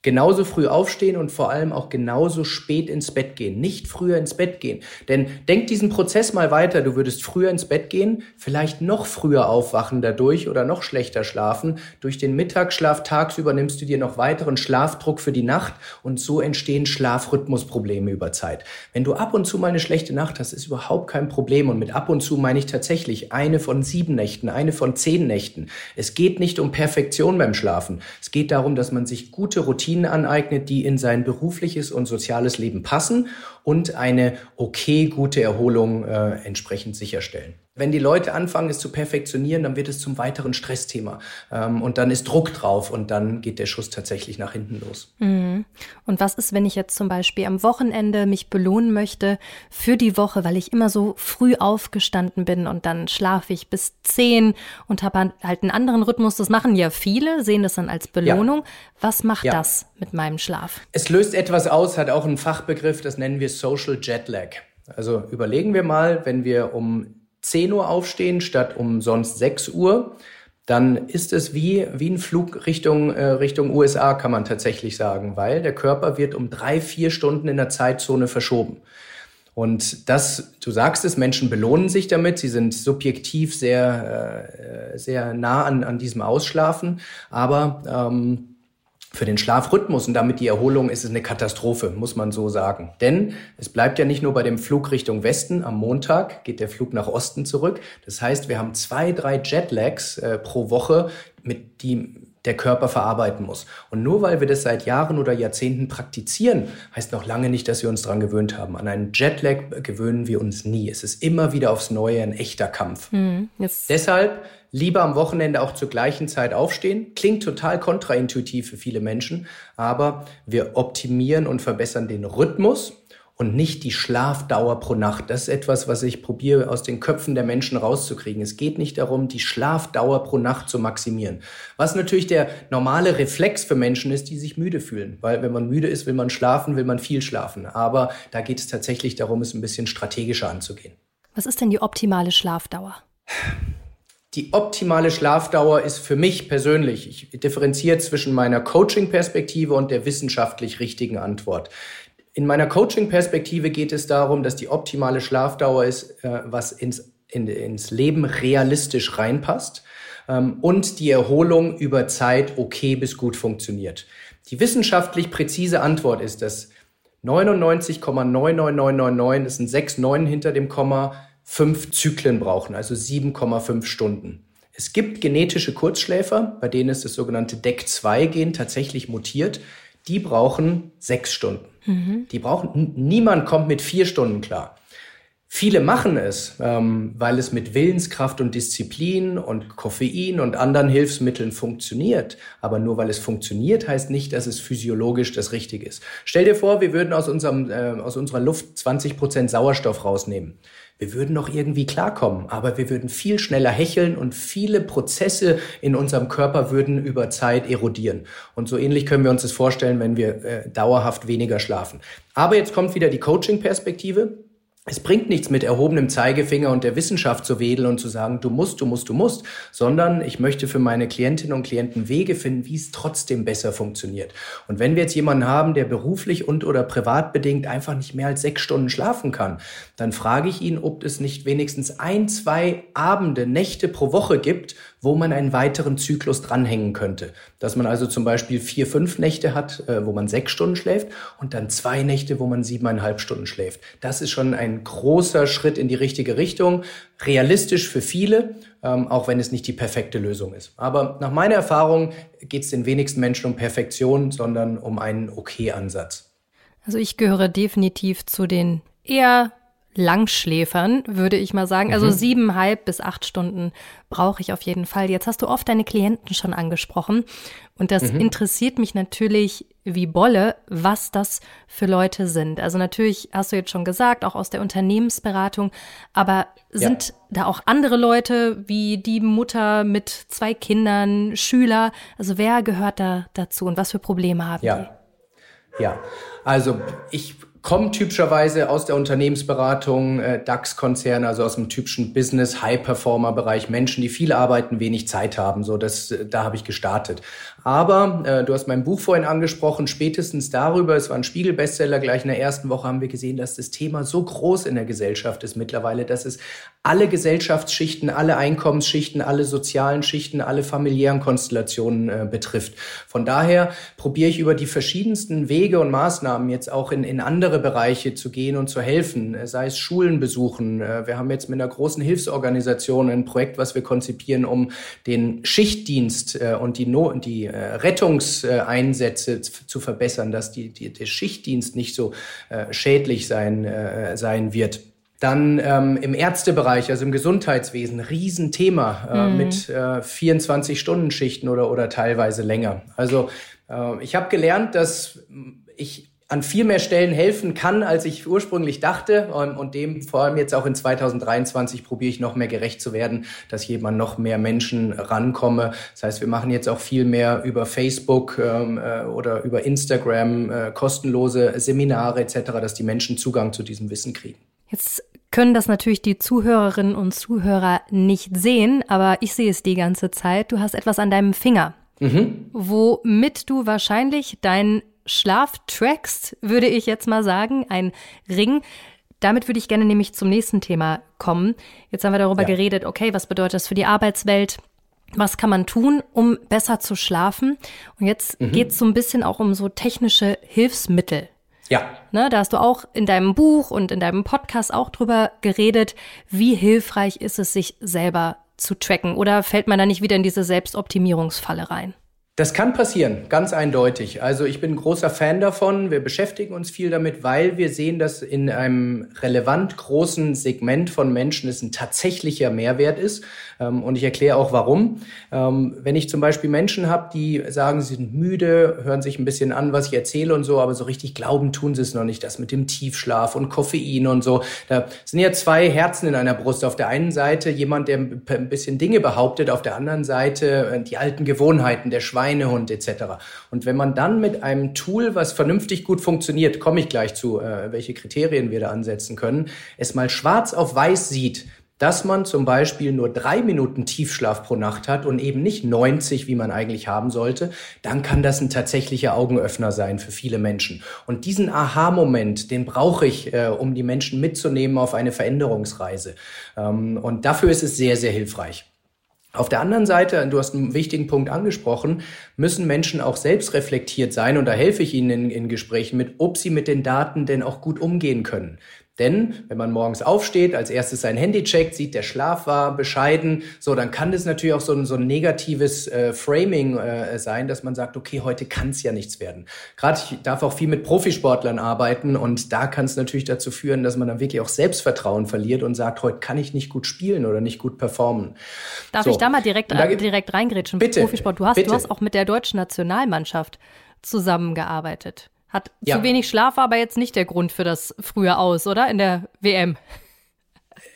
genauso früh aufstehen und vor allem auch genauso spät ins Bett gehen. Nicht früher ins Bett gehen. Denn denk diesen Prozess mal weiter. Du würdest früher ins Bett gehen, vielleicht noch früher aufwachen dadurch oder noch schlechter schlafen. Durch den Mittagsschlaf tagsüber nimmst du dir noch weiteren Schlafdruck für die Nacht und so entstehen Schlafrhythmusprobleme über Zeit. Wenn du ab und zu mal eine schlechte Nacht hast, ist überhaupt kein Problem. Und mit ab und zu meine ich tatsächlich eine von sieben Nächten, eine von zehn Nächten. Es geht nicht um Perfektion beim Schlafen. Es geht darum, dass man sich gute Routinen Routinen aneignet, die in sein berufliches und soziales Leben passen und eine okay gute Erholung äh, entsprechend sicherstellen. Wenn die Leute anfangen, es zu perfektionieren, dann wird es zum weiteren Stressthema. Ähm, und dann ist Druck drauf und dann geht der Schuss tatsächlich nach hinten los. Mhm. Und was ist, wenn ich jetzt zum Beispiel am Wochenende mich belohnen möchte für die Woche, weil ich immer so früh aufgestanden bin und dann schlafe ich bis zehn und habe halt einen anderen Rhythmus. Das machen ja viele, sehen das dann als Belohnung. Ja. Was macht ja. das mit meinem Schlaf? Es löst etwas aus, hat auch einen Fachbegriff, das nennen wir Social Jet Lag. Also überlegen wir mal, wenn wir um 10 Uhr aufstehen statt um sonst 6 Uhr, dann ist es wie, wie ein Flug Richtung, äh, Richtung USA, kann man tatsächlich sagen, weil der Körper wird um drei, vier Stunden in der Zeitzone verschoben. Und das, du sagst es, Menschen belohnen sich damit. Sie sind subjektiv sehr, äh, sehr nah an, an diesem Ausschlafen. Aber ähm, für den Schlafrhythmus und damit die Erholung ist es eine Katastrophe, muss man so sagen. Denn es bleibt ja nicht nur bei dem Flug Richtung Westen. Am Montag geht der Flug nach Osten zurück. Das heißt, wir haben zwei, drei Jetlags äh, pro Woche, mit die der Körper verarbeiten muss. Und nur weil wir das seit Jahren oder Jahrzehnten praktizieren, heißt noch lange nicht, dass wir uns daran gewöhnt haben. An einen Jetlag gewöhnen wir uns nie. Es ist immer wieder aufs Neue ein echter Kampf. Mhm, Deshalb lieber am Wochenende auch zur gleichen Zeit aufstehen. Klingt total kontraintuitiv für viele Menschen, aber wir optimieren und verbessern den Rhythmus und nicht die Schlafdauer pro Nacht. Das ist etwas, was ich probiere aus den Köpfen der Menschen rauszukriegen. Es geht nicht darum, die Schlafdauer pro Nacht zu maximieren. Was natürlich der normale Reflex für Menschen ist, die sich müde fühlen. Weil wenn man müde ist, will man schlafen, will man viel schlafen. Aber da geht es tatsächlich darum, es ein bisschen strategischer anzugehen. Was ist denn die optimale Schlafdauer? Die optimale Schlafdauer ist für mich persönlich, ich differenziere zwischen meiner Coaching-Perspektive und der wissenschaftlich richtigen Antwort. In meiner Coaching-Perspektive geht es darum, dass die optimale Schlafdauer ist, äh, was ins, in, ins Leben realistisch reinpasst ähm, und die Erholung über Zeit okay bis gut funktioniert. Die wissenschaftlich präzise Antwort ist, dass 99,99999, das sind sechs Neunen hinter dem Komma, fünf Zyklen brauchen, also 7,5 Stunden. Es gibt genetische Kurzschläfer, bei denen ist das sogenannte DEC2-Gen tatsächlich mutiert. Die brauchen sechs Stunden. Mhm. Die brauchen, niemand kommt mit vier Stunden klar. Viele machen es, ähm, weil es mit Willenskraft und Disziplin und Koffein und anderen Hilfsmitteln funktioniert. Aber nur weil es funktioniert, heißt nicht, dass es physiologisch das Richtige ist. Stell dir vor, wir würden aus, unserem, äh, aus unserer Luft 20 Prozent Sauerstoff rausnehmen. Wir würden noch irgendwie klarkommen, aber wir würden viel schneller hecheln und viele Prozesse in unserem Körper würden über Zeit erodieren. Und so ähnlich können wir uns das vorstellen, wenn wir äh, dauerhaft weniger schlafen. Aber jetzt kommt wieder die Coaching-Perspektive. Es bringt nichts mit erhobenem Zeigefinger und der Wissenschaft zu wedeln und zu sagen, du musst, du musst, du musst, sondern ich möchte für meine Klientinnen und Klienten Wege finden, wie es trotzdem besser funktioniert. Und wenn wir jetzt jemanden haben, der beruflich und oder privat bedingt einfach nicht mehr als sechs Stunden schlafen kann, dann frage ich ihn, ob es nicht wenigstens ein, zwei Abende, Nächte pro Woche gibt, wo man einen weiteren Zyklus dranhängen könnte. Dass man also zum Beispiel vier, fünf Nächte hat, äh, wo man sechs Stunden schläft und dann zwei Nächte, wo man siebeneinhalb Stunden schläft. Das ist schon ein großer Schritt in die richtige Richtung. Realistisch für viele, ähm, auch wenn es nicht die perfekte Lösung ist. Aber nach meiner Erfahrung geht es den wenigsten Menschen um Perfektion, sondern um einen Okay-Ansatz. Also ich gehöre definitiv zu den eher Langschläfern, würde ich mal sagen. Also mhm. siebeneinhalb bis acht Stunden brauche ich auf jeden Fall. Jetzt hast du oft deine Klienten schon angesprochen. Und das mhm. interessiert mich natürlich wie Bolle, was das für Leute sind. Also natürlich hast du jetzt schon gesagt, auch aus der Unternehmensberatung. Aber sind ja. da auch andere Leute wie die Mutter mit zwei Kindern, Schüler? Also wer gehört da dazu und was für Probleme haben ja. die? Ja, also ich kommen typischerweise aus der Unternehmensberatung, äh, DAX-Konzerne, also aus dem typischen Business, High-Performer-Bereich, Menschen, die viel arbeiten, wenig Zeit haben. So, das, äh, da habe ich gestartet. Aber äh, du hast mein Buch vorhin angesprochen, spätestens darüber, es war ein Spiegel-Bestseller, gleich in der ersten Woche haben wir gesehen, dass das Thema so groß in der Gesellschaft ist mittlerweile, dass es alle Gesellschaftsschichten, alle Einkommensschichten, alle sozialen Schichten, alle familiären Konstellationen äh, betrifft. Von daher probiere ich über die verschiedensten Wege und Maßnahmen jetzt auch in, in andere Bereiche zu gehen und zu helfen, äh, sei es Schulen besuchen. Äh, wir haben jetzt mit einer großen Hilfsorganisation ein Projekt, was wir konzipieren, um den Schichtdienst äh, und die, no die Rettungseinsätze zu verbessern, dass die, die, der Schichtdienst nicht so schädlich sein, sein wird. Dann ähm, im Ärztebereich, also im Gesundheitswesen, Riesenthema äh, mhm. mit äh, 24-Stunden-Schichten oder, oder teilweise länger. Also äh, ich habe gelernt, dass ich an viel mehr Stellen helfen kann, als ich ursprünglich dachte. Und, dem vor allem jetzt auch in 2023 probiere ich noch mehr gerecht zu werden, dass jemand noch mehr Menschen rankomme. Das heißt, wir machen jetzt auch viel mehr über Facebook ähm, äh, oder über Instagram äh, kostenlose Seminare etc., dass die Menschen Zugang zu diesem Wissen kriegen. Jetzt können das natürlich die Zuhörerinnen und Zuhörer nicht sehen, aber ich sehe es die ganze Zeit. Du hast etwas an deinem Finger, mhm. womit du wahrscheinlich deinen Schlaf trackst, würde ich jetzt mal sagen. Ein Ring. damit würde ich gerne nämlich zum nächsten Thema kommen. Jetzt haben wir darüber ja. geredet, okay, was bedeutet das für die Arbeitswelt? Was kann man tun, um besser zu schlafen? Und jetzt mhm. geht es so ein bisschen auch um so technische Hilfsmittel. Ja. Ne, da hast du auch in deinem Buch und in deinem Podcast auch drüber geredet, wie hilfreich ist es, sich selber zu tracken? Oder fällt man da nicht wieder in diese Selbstoptimierungsfalle rein? Das kann passieren, ganz eindeutig. Also ich bin ein großer Fan davon. Wir beschäftigen uns viel damit, weil wir sehen, dass in einem relevant großen Segment von Menschen es ein tatsächlicher Mehrwert ist. Ähm, und ich erkläre auch warum. Ähm, wenn ich zum Beispiel Menschen habe, die sagen, sie sind müde, hören sich ein bisschen an, was ich erzähle und so, aber so richtig glauben tun sie es noch nicht. Das mit dem Tiefschlaf und Koffein und so. Da sind ja zwei Herzen in einer Brust. Auf der einen Seite jemand, der ein bisschen Dinge behauptet, auf der anderen Seite äh, die alten Gewohnheiten, der Schwein Schweinehund etc. Und wenn man dann mit einem Tool, was vernünftig gut funktioniert, komme ich gleich zu, äh, welche Kriterien wir da ansetzen können, es mal schwarz auf weiß sieht, dass man zum Beispiel nur drei Minuten Tiefschlaf pro Nacht hat und eben nicht 90, wie man eigentlich haben sollte, dann kann das ein tatsächlicher Augenöffner sein für viele Menschen. Und diesen Aha-Moment, den brauche ich, äh, um die Menschen mitzunehmen auf eine Veränderungsreise. Ähm, und dafür ist es sehr, sehr hilfreich. Auf der anderen Seite, du hast einen wichtigen Punkt angesprochen, müssen Menschen auch selbst reflektiert sein und da helfe ich ihnen in, in, Gesprächen mit, ob sie mit den Daten denn auch gut umgehen können. Denn wenn man morgens aufsteht, als erstes sein Handy checkt, sieht, der Schlaf war bescheiden, so, dann kann das natürlich auch so ein, so ein negatives äh, Framing äh, sein, dass man sagt, okay, heute kann es ja nichts werden. Gerade ich darf auch viel mit Profisportlern arbeiten und da kann es natürlich dazu führen, dass man dann wirklich auch Selbstvertrauen verliert und sagt, heute kann ich nicht gut spielen oder nicht gut performen. Darf so. ich da mal direkt, da, direkt reingrätschen? Bitte. Profisport, du hast, bitte. du hast auch mit der deutschen Nationalmannschaft zusammengearbeitet. Hat ja. zu wenig Schlaf war aber jetzt nicht der Grund für das frühe Aus, oder? In der WM.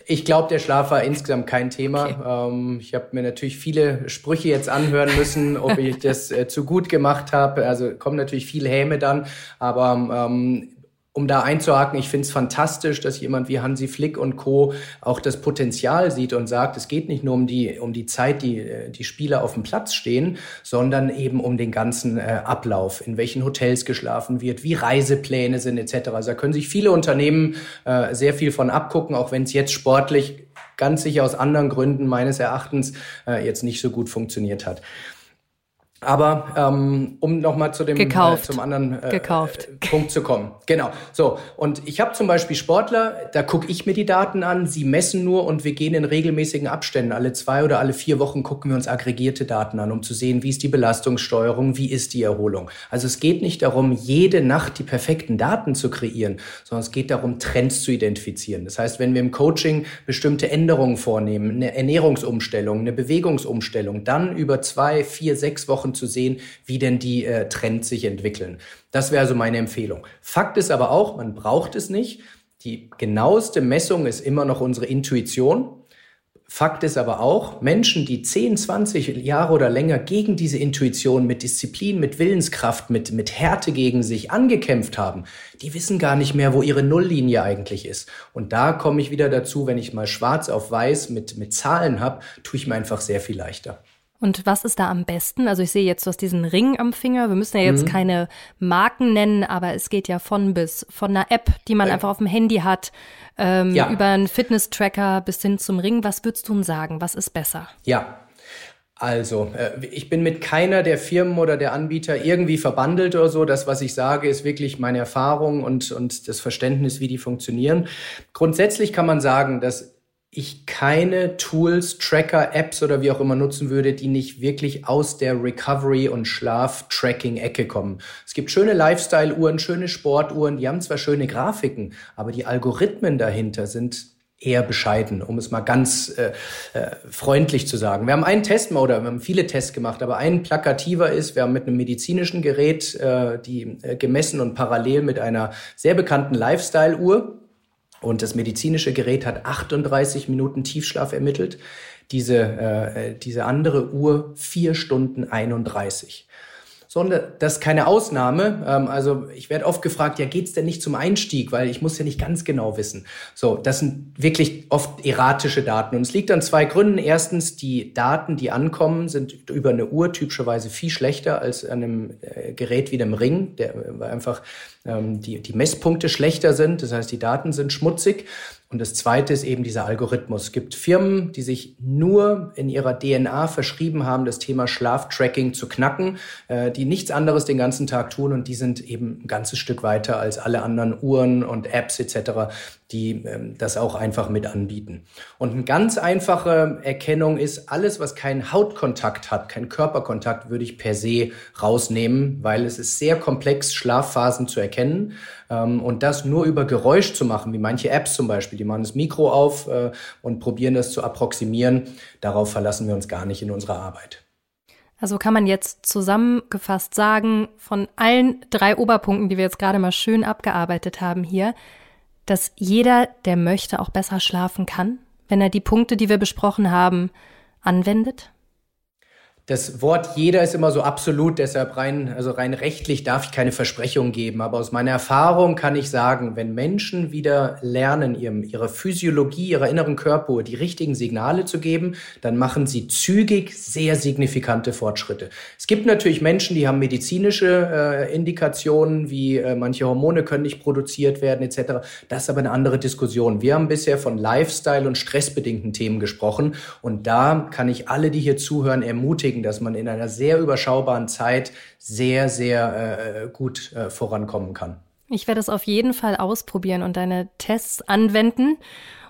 Ich glaube, der Schlaf war insgesamt kein Thema. Okay. Ähm, ich habe mir natürlich viele Sprüche jetzt anhören müssen, ob ich das äh, zu gut gemacht habe. Also kommen natürlich viel Häme dann, aber ähm, um da einzuhaken, ich finde es fantastisch, dass jemand wie Hansi Flick und Co. auch das Potenzial sieht und sagt, es geht nicht nur um die, um die Zeit, die äh, die Spieler auf dem Platz stehen, sondern eben um den ganzen äh, Ablauf, in welchen Hotels geschlafen wird, wie Reisepläne sind etc. Also da können sich viele Unternehmen äh, sehr viel von abgucken, auch wenn es jetzt sportlich ganz sicher aus anderen Gründen meines Erachtens äh, jetzt nicht so gut funktioniert hat. Aber ähm, um nochmal zu dem äh, zum anderen äh. Äh, Punkt zu kommen. Genau. So, und ich habe zum Beispiel Sportler, da gucke ich mir die Daten an, sie messen nur und wir gehen in regelmäßigen Abständen. Alle zwei oder alle vier Wochen gucken wir uns aggregierte Daten an, um zu sehen, wie ist die Belastungssteuerung, wie ist die Erholung. Also es geht nicht darum, jede Nacht die perfekten Daten zu kreieren, sondern es geht darum, Trends zu identifizieren. Das heißt, wenn wir im Coaching bestimmte Änderungen vornehmen, eine Ernährungsumstellung, eine Bewegungsumstellung, dann über zwei, vier, sechs Wochen zu sehen, wie denn die äh, Trends sich entwickeln. Das wäre also meine Empfehlung. Fakt ist aber auch, man braucht es nicht. Die genaueste Messung ist immer noch unsere Intuition. Fakt ist aber auch, Menschen, die 10, 20 Jahre oder länger gegen diese Intuition mit Disziplin, mit Willenskraft, mit, mit Härte gegen sich angekämpft haben, die wissen gar nicht mehr, wo ihre Nulllinie eigentlich ist. Und da komme ich wieder dazu, wenn ich mal schwarz auf weiß mit, mit Zahlen habe, tue ich mir einfach sehr viel leichter. Und was ist da am besten? Also ich sehe jetzt, du hast diesen Ring am Finger. Wir müssen ja jetzt mhm. keine Marken nennen, aber es geht ja von bis. Von einer App, die man ja. einfach auf dem Handy hat, ähm, ja. über einen Fitness-Tracker bis hin zum Ring. Was würdest du denn sagen? Was ist besser? Ja, also, äh, ich bin mit keiner der Firmen oder der Anbieter irgendwie verbandelt oder so. Das, was ich sage, ist wirklich meine Erfahrung und, und das Verständnis, wie die funktionieren. Grundsätzlich kann man sagen, dass ich keine Tools, Tracker, Apps oder wie auch immer nutzen würde, die nicht wirklich aus der Recovery- und Schlaf-Tracking-Ecke kommen. Es gibt schöne Lifestyle-Uhren, schöne Sportuhren, die haben zwar schöne Grafiken, aber die Algorithmen dahinter sind eher bescheiden, um es mal ganz äh, äh, freundlich zu sagen. Wir haben einen Test oder wir haben viele Tests gemacht, aber ein plakativer ist, wir haben mit einem medizinischen Gerät äh, die äh, gemessen und parallel mit einer sehr bekannten Lifestyle-Uhr und das medizinische Gerät hat 38 Minuten Tiefschlaf ermittelt. Diese, äh, diese andere Uhr vier Stunden 31. sondern das ist keine Ausnahme. Ähm, also ich werde oft gefragt, ja, geht's denn nicht zum Einstieg, weil ich muss ja nicht ganz genau wissen. So, das sind wirklich oft erratische Daten. Und es liegt an zwei Gründen. Erstens, die Daten, die ankommen, sind über eine Uhr typischerweise viel schlechter als an einem äh, Gerät wie dem Ring, der weil einfach ähm, die, die Messpunkte schlechter sind. Das heißt, die Daten sind schmutzig. Und das zweite ist eben dieser Algorithmus. Es gibt Firmen, die sich nur in ihrer DNA verschrieben haben, das Thema Schlaftracking zu knacken, äh, die nichts anderes den ganzen Tag tun und die sind eben ein ganzes Stück weiter als alle anderen Uhren und Apps etc., die ähm, das auch einfach mit anbieten. Und eine ganz einfache Erkennung ist, alles, was keinen Hautkontakt hat, keinen Körperkontakt, würde ich per se rausnehmen, weil es ist sehr komplex, Schlafphasen zu erkennen. Ähm, und das nur über Geräusch zu machen, wie manche Apps zum Beispiel, die machen das Mikro auf äh, und probieren das zu approximieren, darauf verlassen wir uns gar nicht in unserer Arbeit. Also kann man jetzt zusammengefasst sagen, von allen drei Oberpunkten, die wir jetzt gerade mal schön abgearbeitet haben hier, dass jeder, der möchte, auch besser schlafen kann, wenn er die Punkte, die wir besprochen haben, anwendet? Das Wort jeder ist immer so absolut, deshalb rein, also rein rechtlich darf ich keine Versprechung geben. Aber aus meiner Erfahrung kann ich sagen, wenn Menschen wieder lernen, ihrem, ihrer Physiologie, ihrer inneren Körperuhr die richtigen Signale zu geben, dann machen sie zügig sehr signifikante Fortschritte. Es gibt natürlich Menschen, die haben medizinische äh, Indikationen, wie äh, manche Hormone können nicht produziert werden, etc. Das ist aber eine andere Diskussion. Wir haben bisher von Lifestyle und stressbedingten Themen gesprochen. Und da kann ich alle, die hier zuhören, ermutigen, bestätigen, dass man in einer sehr überschaubaren Zeit sehr, sehr äh, gut äh, vorankommen kann. Ich werde es auf jeden Fall ausprobieren und deine Tests anwenden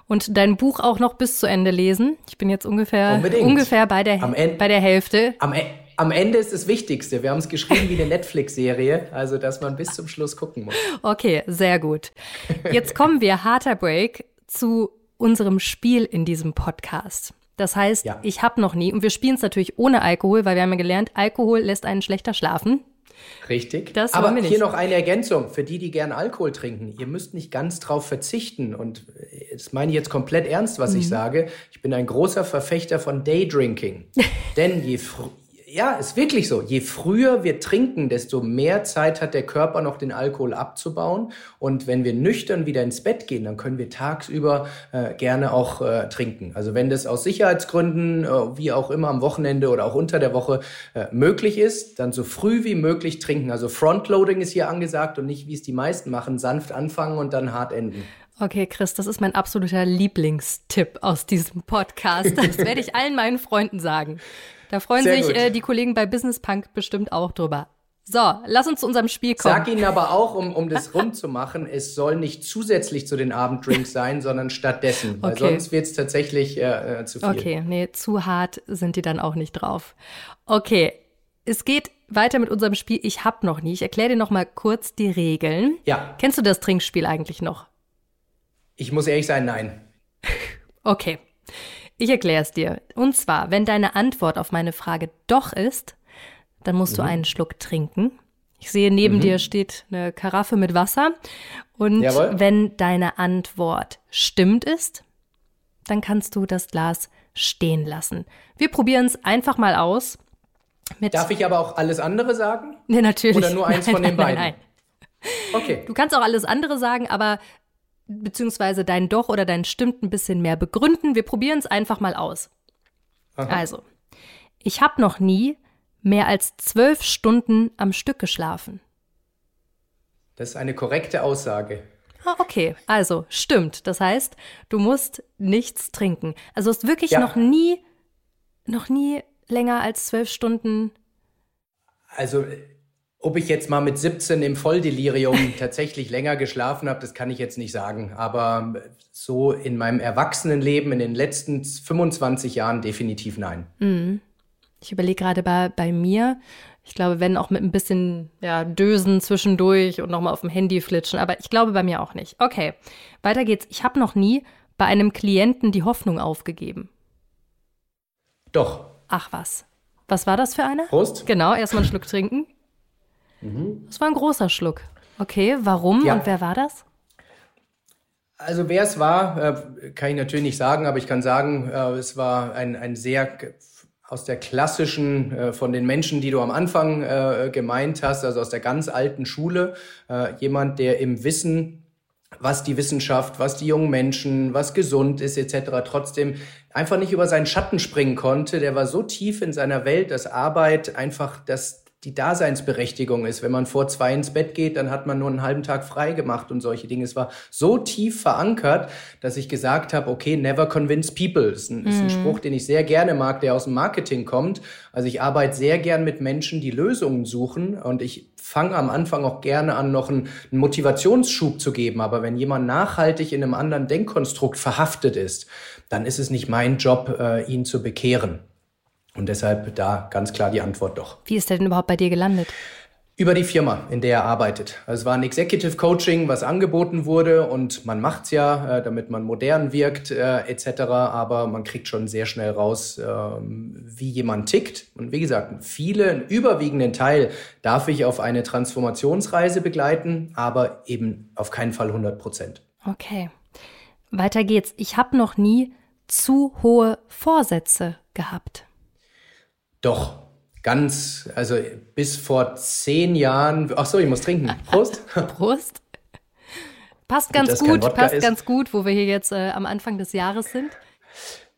und dein Buch auch noch bis zu Ende lesen. Ich bin jetzt ungefähr, ungefähr bei, der, bei der Hälfte. Am, e am Ende ist das Wichtigste. Wir haben es geschrieben wie eine Netflix-Serie, also dass man bis zum Schluss gucken muss. Okay, sehr gut. Jetzt kommen wir, harter Break, zu unserem Spiel in diesem Podcast. Das heißt, ja. ich habe noch nie, und wir spielen es natürlich ohne Alkohol, weil wir haben ja gelernt, Alkohol lässt einen schlechter schlafen. Richtig. Das Aber hier noch eine Ergänzung für die, die gern Alkohol trinken. Ihr müsst nicht ganz drauf verzichten. Und das meine ich jetzt komplett ernst, was mhm. ich sage. Ich bin ein großer Verfechter von Daydrinking. Denn je, ja, ist wirklich so. Je früher wir trinken, desto mehr Zeit hat der Körper noch den Alkohol abzubauen. Und wenn wir nüchtern wieder ins Bett gehen, dann können wir tagsüber äh, gerne auch äh, trinken. Also wenn das aus Sicherheitsgründen, äh, wie auch immer am Wochenende oder auch unter der Woche äh, möglich ist, dann so früh wie möglich trinken. Also Frontloading ist hier angesagt und nicht, wie es die meisten machen, sanft anfangen und dann hart enden. Okay, Chris, das ist mein absoluter Lieblingstipp aus diesem Podcast. Das werde ich allen meinen Freunden sagen. Da freuen Sehr sich äh, die Kollegen bei Business Punk bestimmt auch drüber. So, lass uns zu unserem Spiel kommen. Sag Ihnen aber auch, um, um das rund zu machen, es soll nicht zusätzlich zu den Abenddrinks sein, sondern stattdessen. Weil okay. sonst wird es tatsächlich äh, äh, zu viel. Okay, nee, zu hart sind die dann auch nicht drauf. Okay, es geht weiter mit unserem Spiel Ich hab noch nie. Ich erkläre dir noch mal kurz die Regeln. Ja. Kennst du das Trinkspiel eigentlich noch? Ich muss ehrlich sein, nein. okay. Ich erkläre es dir. Und zwar, wenn deine Antwort auf meine Frage doch ist, dann musst mhm. du einen Schluck trinken. Ich sehe, neben mhm. dir steht eine Karaffe mit Wasser. Und Jawohl. wenn deine Antwort stimmt ist, dann kannst du das Glas stehen lassen. Wir probieren es einfach mal aus. Darf ich aber auch alles andere sagen? Nee, natürlich. Oder nur eins nein, von den nein, beiden? Nein, nein. Okay. Du kannst auch alles andere sagen, aber beziehungsweise dein Doch oder dein Stimmt ein bisschen mehr begründen. Wir probieren es einfach mal aus. Aha. Also, ich habe noch nie mehr als zwölf Stunden am Stück geschlafen. Das ist eine korrekte Aussage. Ah, okay, also stimmt. Das heißt, du musst nichts trinken. Also hast wirklich ja. noch nie, noch nie länger als zwölf Stunden. Also ob ich jetzt mal mit 17 im Volldelirium tatsächlich länger geschlafen habe, das kann ich jetzt nicht sagen. Aber so in meinem Erwachsenenleben in den letzten 25 Jahren definitiv nein. Mhm. Ich überlege gerade bei, bei mir, ich glaube, wenn auch mit ein bisschen ja, Dösen zwischendurch und nochmal auf dem Handy flitschen, aber ich glaube bei mir auch nicht. Okay, weiter geht's. Ich habe noch nie bei einem Klienten die Hoffnung aufgegeben. Doch. Ach was. Was war das für eine? Prost. Genau, erstmal einen Schluck trinken. Mhm. Das war ein großer Schluck. Okay, warum ja. und wer war das? Also wer es war, äh, kann ich natürlich nicht sagen, aber ich kann sagen, äh, es war ein, ein sehr aus der klassischen, äh, von den Menschen, die du am Anfang äh, gemeint hast, also aus der ganz alten Schule, äh, jemand, der im Wissen was die Wissenschaft, was die jungen Menschen, was gesund ist etc. trotzdem einfach nicht über seinen Schatten springen konnte. Der war so tief in seiner Welt, dass Arbeit einfach das die Daseinsberechtigung ist. Wenn man vor zwei ins Bett geht, dann hat man nur einen halben Tag frei gemacht und solche Dinge. Es war so tief verankert, dass ich gesagt habe, okay, never convince people. Das ist ein, mhm. ist ein Spruch, den ich sehr gerne mag, der aus dem Marketing kommt. Also ich arbeite sehr gern mit Menschen, die Lösungen suchen und ich fange am Anfang auch gerne an, noch einen, einen Motivationsschub zu geben. Aber wenn jemand nachhaltig in einem anderen Denkkonstrukt verhaftet ist, dann ist es nicht mein Job, äh, ihn zu bekehren. Und deshalb da ganz klar die Antwort doch. Wie ist er denn überhaupt bei dir gelandet? Über die Firma, in der er arbeitet. Also es war ein Executive Coaching, was angeboten wurde und man macht's ja, äh, damit man modern wirkt äh, etc. Aber man kriegt schon sehr schnell raus, äh, wie jemand tickt. Und wie gesagt, viele, einen überwiegenden Teil darf ich auf eine Transformationsreise begleiten, aber eben auf keinen Fall 100 Prozent. Okay, weiter geht's. Ich habe noch nie zu hohe Vorsätze gehabt. Doch, ganz, also bis vor zehn Jahren. Ach so, ich muss trinken. Prost. Prost. Passt ganz gut, passt ist. ganz gut, wo wir hier jetzt äh, am Anfang des Jahres sind.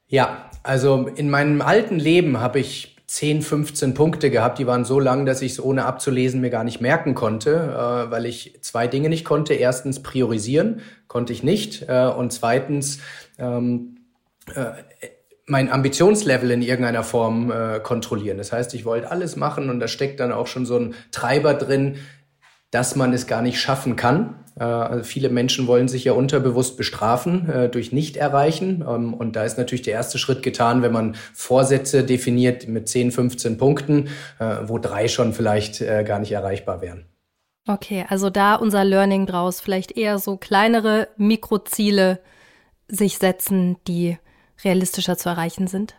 Ja, also in meinem alten Leben habe ich 10, 15 Punkte gehabt, die waren so lang, dass ich es ohne abzulesen mir gar nicht merken konnte, äh, weil ich zwei Dinge nicht konnte. Erstens priorisieren konnte ich nicht äh, und zweitens ähm, äh, mein Ambitionslevel in irgendeiner Form äh, kontrollieren. Das heißt, ich wollte alles machen und da steckt dann auch schon so ein Treiber drin, dass man es gar nicht schaffen kann. Äh, also viele Menschen wollen sich ja unterbewusst bestrafen äh, durch Nicht-Erreichen. Ähm, und da ist natürlich der erste Schritt getan, wenn man Vorsätze definiert mit 10, 15 Punkten, äh, wo drei schon vielleicht äh, gar nicht erreichbar wären. Okay, also da unser Learning draus, vielleicht eher so kleinere Mikroziele sich setzen, die realistischer zu erreichen sind?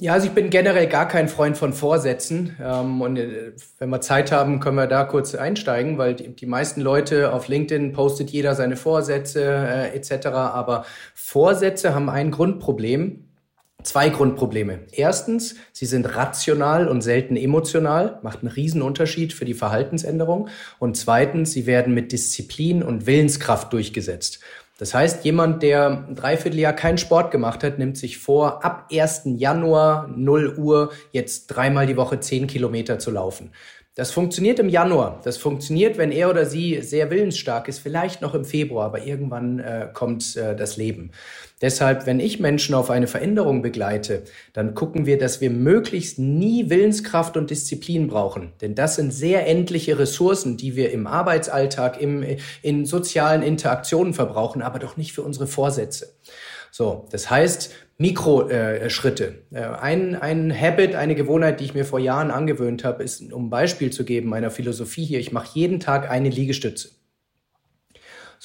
Ja, also ich bin generell gar kein Freund von Vorsätzen. Ähm, und äh, wenn wir Zeit haben, können wir da kurz einsteigen, weil die, meisten Leute auf LinkedIn postet jeder seine Vorsätze äh, etc. Aber Vorsätze haben ein Grundproblem. Zwei Grundprobleme. Erstens, sie sind rational und selten emotional, macht einen riesen Unterschied für die Verhaltensänderung. Und zweitens, sie werden mit Disziplin und Willenskraft durchgesetzt. Das heißt, jemand, der ein Dreivierteljahr keinen Sport gemacht hat, nimmt sich vor, ab 1. Januar 0 Uhr jetzt dreimal die Woche 10 Kilometer zu laufen. Das funktioniert im Januar. Das funktioniert, wenn er oder sie sehr willensstark ist, vielleicht noch im Februar, aber irgendwann äh, kommt äh, das Leben. Deshalb, wenn ich Menschen auf eine Veränderung begleite, dann gucken wir, dass wir möglichst nie Willenskraft und Disziplin brauchen. Denn das sind sehr endliche Ressourcen, die wir im Arbeitsalltag, im, in sozialen Interaktionen verbrauchen, aber doch nicht für unsere Vorsätze. So, das heißt, Mikroschritte. Äh, äh, ein, ein Habit, eine Gewohnheit, die ich mir vor Jahren angewöhnt habe, ist, um ein Beispiel zu geben meiner Philosophie hier, ich mache jeden Tag eine Liegestütze.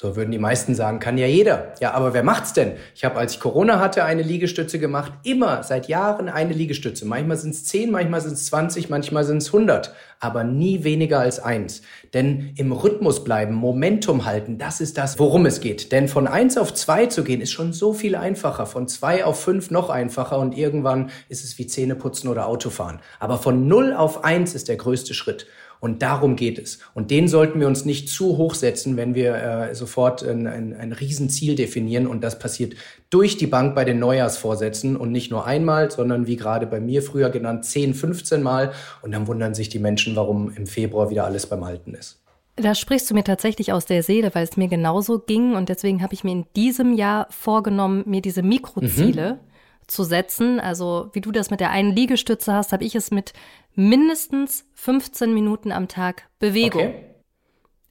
So würden die meisten sagen, kann ja jeder. Ja, aber wer macht's denn? Ich habe, als ich Corona hatte, eine Liegestütze gemacht. Immer, seit Jahren eine Liegestütze. Manchmal sind es 10, manchmal sind es 20, manchmal sind es 100. Aber nie weniger als eins. Denn im Rhythmus bleiben, Momentum halten, das ist das, worum es geht. Denn von eins auf zwei zu gehen, ist schon so viel einfacher. Von zwei auf fünf noch einfacher. Und irgendwann ist es wie Zähne putzen oder Autofahren. Aber von null auf eins ist der größte Schritt. Und darum geht es. Und den sollten wir uns nicht zu hoch setzen, wenn wir äh, sofort ein, ein, ein Riesenziel definieren. Und das passiert durch die Bank bei den Neujahrsvorsätzen und nicht nur einmal, sondern wie gerade bei mir früher genannt, 10, 15 Mal. Und dann wundern sich die Menschen, warum im Februar wieder alles beim Alten ist. Da sprichst du mir tatsächlich aus der Seele, weil es mir genauso ging. Und deswegen habe ich mir in diesem Jahr vorgenommen, mir diese Mikroziele mhm zu setzen. Also wie du das mit der einen Liegestütze hast, habe ich es mit mindestens 15 Minuten am Tag Bewegung. Okay.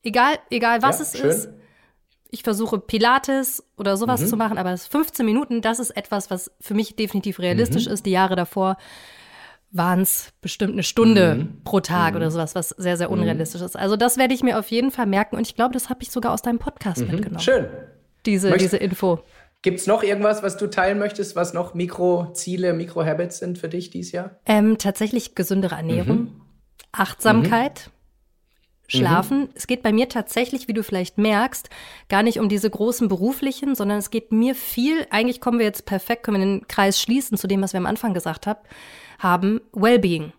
Egal, egal was ja, es schön. ist. Ich versuche Pilates oder sowas mhm. zu machen, aber 15 Minuten, das ist etwas, was für mich definitiv realistisch mhm. ist. Die Jahre davor waren es bestimmt eine Stunde mhm. pro Tag oder mhm. sowas, was sehr, sehr mhm. unrealistisch ist. Also das werde ich mir auf jeden Fall merken und ich glaube, das habe ich sogar aus deinem Podcast mhm. mitgenommen. Schön. Diese, diese Info. Gibt es noch irgendwas, was du teilen möchtest, was noch Mikroziele, Mikrohabits sind für dich dieses Jahr? Ähm, tatsächlich gesündere Ernährung, mhm. Achtsamkeit. Mhm. schlafen. Mhm. Es geht bei mir tatsächlich, wie du vielleicht merkst, gar nicht um diese großen beruflichen, sondern es geht mir viel, eigentlich kommen wir jetzt perfekt, können wir den Kreis schließen zu dem, was wir am Anfang gesagt hab, haben, Wellbeing.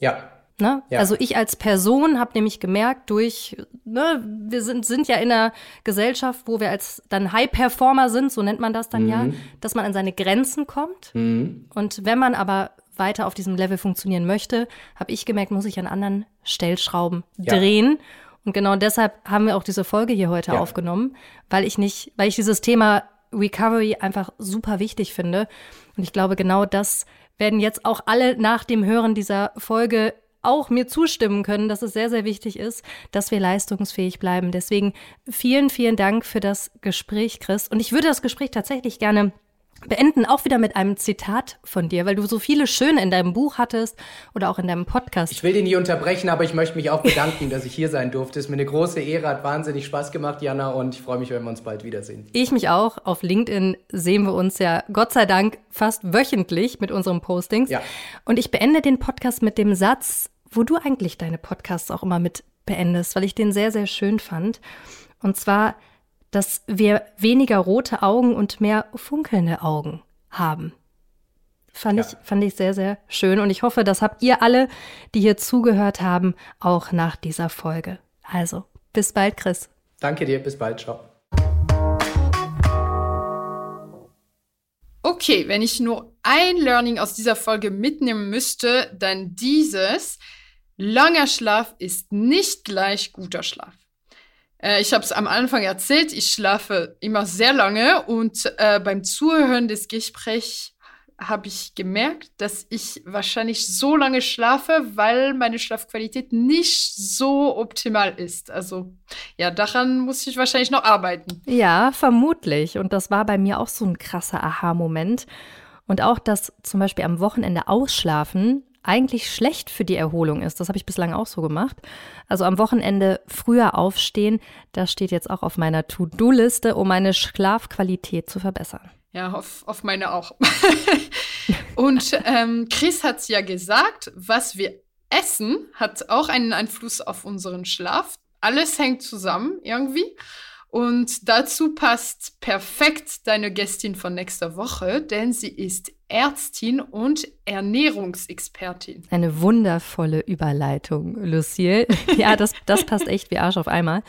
Ja. Ne? Ja. Also ich als Person habe nämlich gemerkt, durch, ne, wir sind, sind ja in einer Gesellschaft, wo wir als dann High-Performer sind, so nennt man das dann mhm. ja, dass man an seine Grenzen kommt. Mhm. Und wenn man aber weiter auf diesem Level funktionieren möchte, habe ich gemerkt, muss ich an anderen Stellschrauben ja. drehen. Und genau deshalb haben wir auch diese Folge hier heute ja. aufgenommen, weil ich nicht, weil ich dieses Thema Recovery einfach super wichtig finde. Und ich glaube, genau das werden jetzt auch alle nach dem Hören dieser Folge auch mir zustimmen können, dass es sehr, sehr wichtig ist, dass wir leistungsfähig bleiben. Deswegen vielen, vielen Dank für das Gespräch, Chris. Und ich würde das Gespräch tatsächlich gerne beenden auch wieder mit einem Zitat von dir, weil du so viele schöne in deinem Buch hattest oder auch in deinem Podcast. Ich will dich nie unterbrechen, aber ich möchte mich auch bedanken, dass ich hier sein durfte. Es ist mir eine große Ehre, hat wahnsinnig Spaß gemacht, Jana, und ich freue mich, wenn wir uns bald wiedersehen. Ich mich auch. Auf LinkedIn sehen wir uns ja Gott sei Dank fast wöchentlich mit unseren Postings. Ja. Und ich beende den Podcast mit dem Satz, wo du eigentlich deine Podcasts auch immer mit beendest, weil ich den sehr, sehr schön fand. Und zwar, dass wir weniger rote Augen und mehr funkelnde Augen haben. Fand, ja. ich, fand ich sehr, sehr schön. Und ich hoffe, das habt ihr alle, die hier zugehört haben, auch nach dieser Folge. Also, bis bald, Chris. Danke dir, bis bald, ciao. Okay, wenn ich nur ein Learning aus dieser Folge mitnehmen müsste, dann dieses. Langer Schlaf ist nicht gleich guter Schlaf. Äh, ich habe es am Anfang erzählt, ich schlafe immer sehr lange und äh, beim Zuhören des Gesprächs habe ich gemerkt, dass ich wahrscheinlich so lange schlafe, weil meine Schlafqualität nicht so optimal ist. Also ja, daran muss ich wahrscheinlich noch arbeiten. Ja, vermutlich. Und das war bei mir auch so ein krasser Aha-Moment. Und auch das zum Beispiel am Wochenende ausschlafen eigentlich schlecht für die Erholung ist. Das habe ich bislang auch so gemacht. Also am Wochenende früher aufstehen, das steht jetzt auch auf meiner To-Do-Liste, um meine Schlafqualität zu verbessern. Ja, auf, auf meine auch. Und ähm, Chris hat es ja gesagt, was wir essen, hat auch einen Einfluss auf unseren Schlaf. Alles hängt zusammen irgendwie. Und dazu passt perfekt deine Gästin von nächster Woche, denn sie ist Ärztin und Ernährungsexpertin. Eine wundervolle Überleitung, Lucille. Ja, das, das passt echt wie Arsch auf einmal.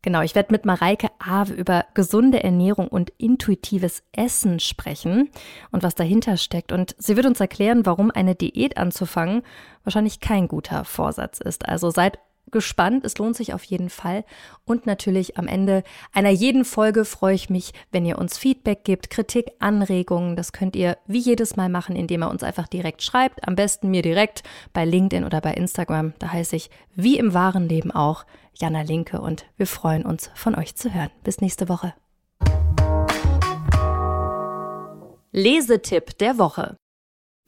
Genau, ich werde mit Mareike Ave über gesunde Ernährung und intuitives Essen sprechen und was dahinter steckt. Und sie wird uns erklären, warum eine Diät anzufangen wahrscheinlich kein guter Vorsatz ist. Also seid gespannt. Es lohnt sich auf jeden Fall. Und natürlich am Ende einer jeden Folge freue ich mich, wenn ihr uns Feedback gibt, Kritik, Anregungen. Das könnt ihr wie jedes Mal machen, indem ihr uns einfach direkt schreibt. Am besten mir direkt bei LinkedIn oder bei Instagram. Da heiße ich wie im wahren Leben auch Jana Linke und wir freuen uns von euch zu hören. Bis nächste Woche. Lesetipp der Woche.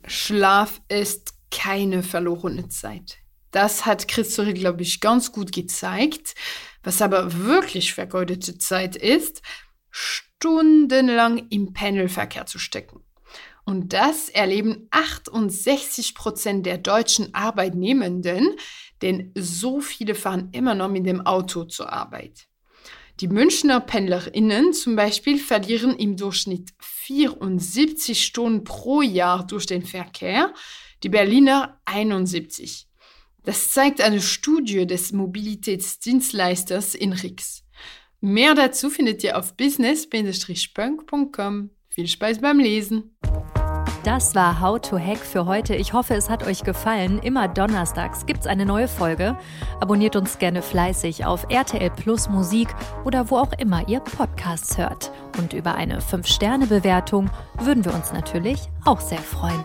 Schlaf ist keine verlorene Zeit. Das hat Christopher, glaube ich, ganz gut gezeigt. Was aber wirklich vergeudete Zeit ist, stundenlang im Pendelverkehr zu stecken. Und das erleben 68 Prozent der deutschen Arbeitnehmenden, denn so viele fahren immer noch mit dem Auto zur Arbeit. Die Münchner PendlerInnen zum Beispiel verlieren im Durchschnitt 74 Stunden pro Jahr durch den Verkehr, die Berliner 71. Das zeigt eine Studie des Mobilitätsdienstleisters Inrix. Mehr dazu findet ihr auf business-punk.com. Viel Spaß beim Lesen! Das war How to Hack für heute. Ich hoffe, es hat euch gefallen. Immer donnerstags gibt es eine neue Folge. Abonniert uns gerne fleißig auf RTL Plus Musik oder wo auch immer ihr Podcasts hört. Und über eine 5-Sterne-Bewertung würden wir uns natürlich auch sehr freuen.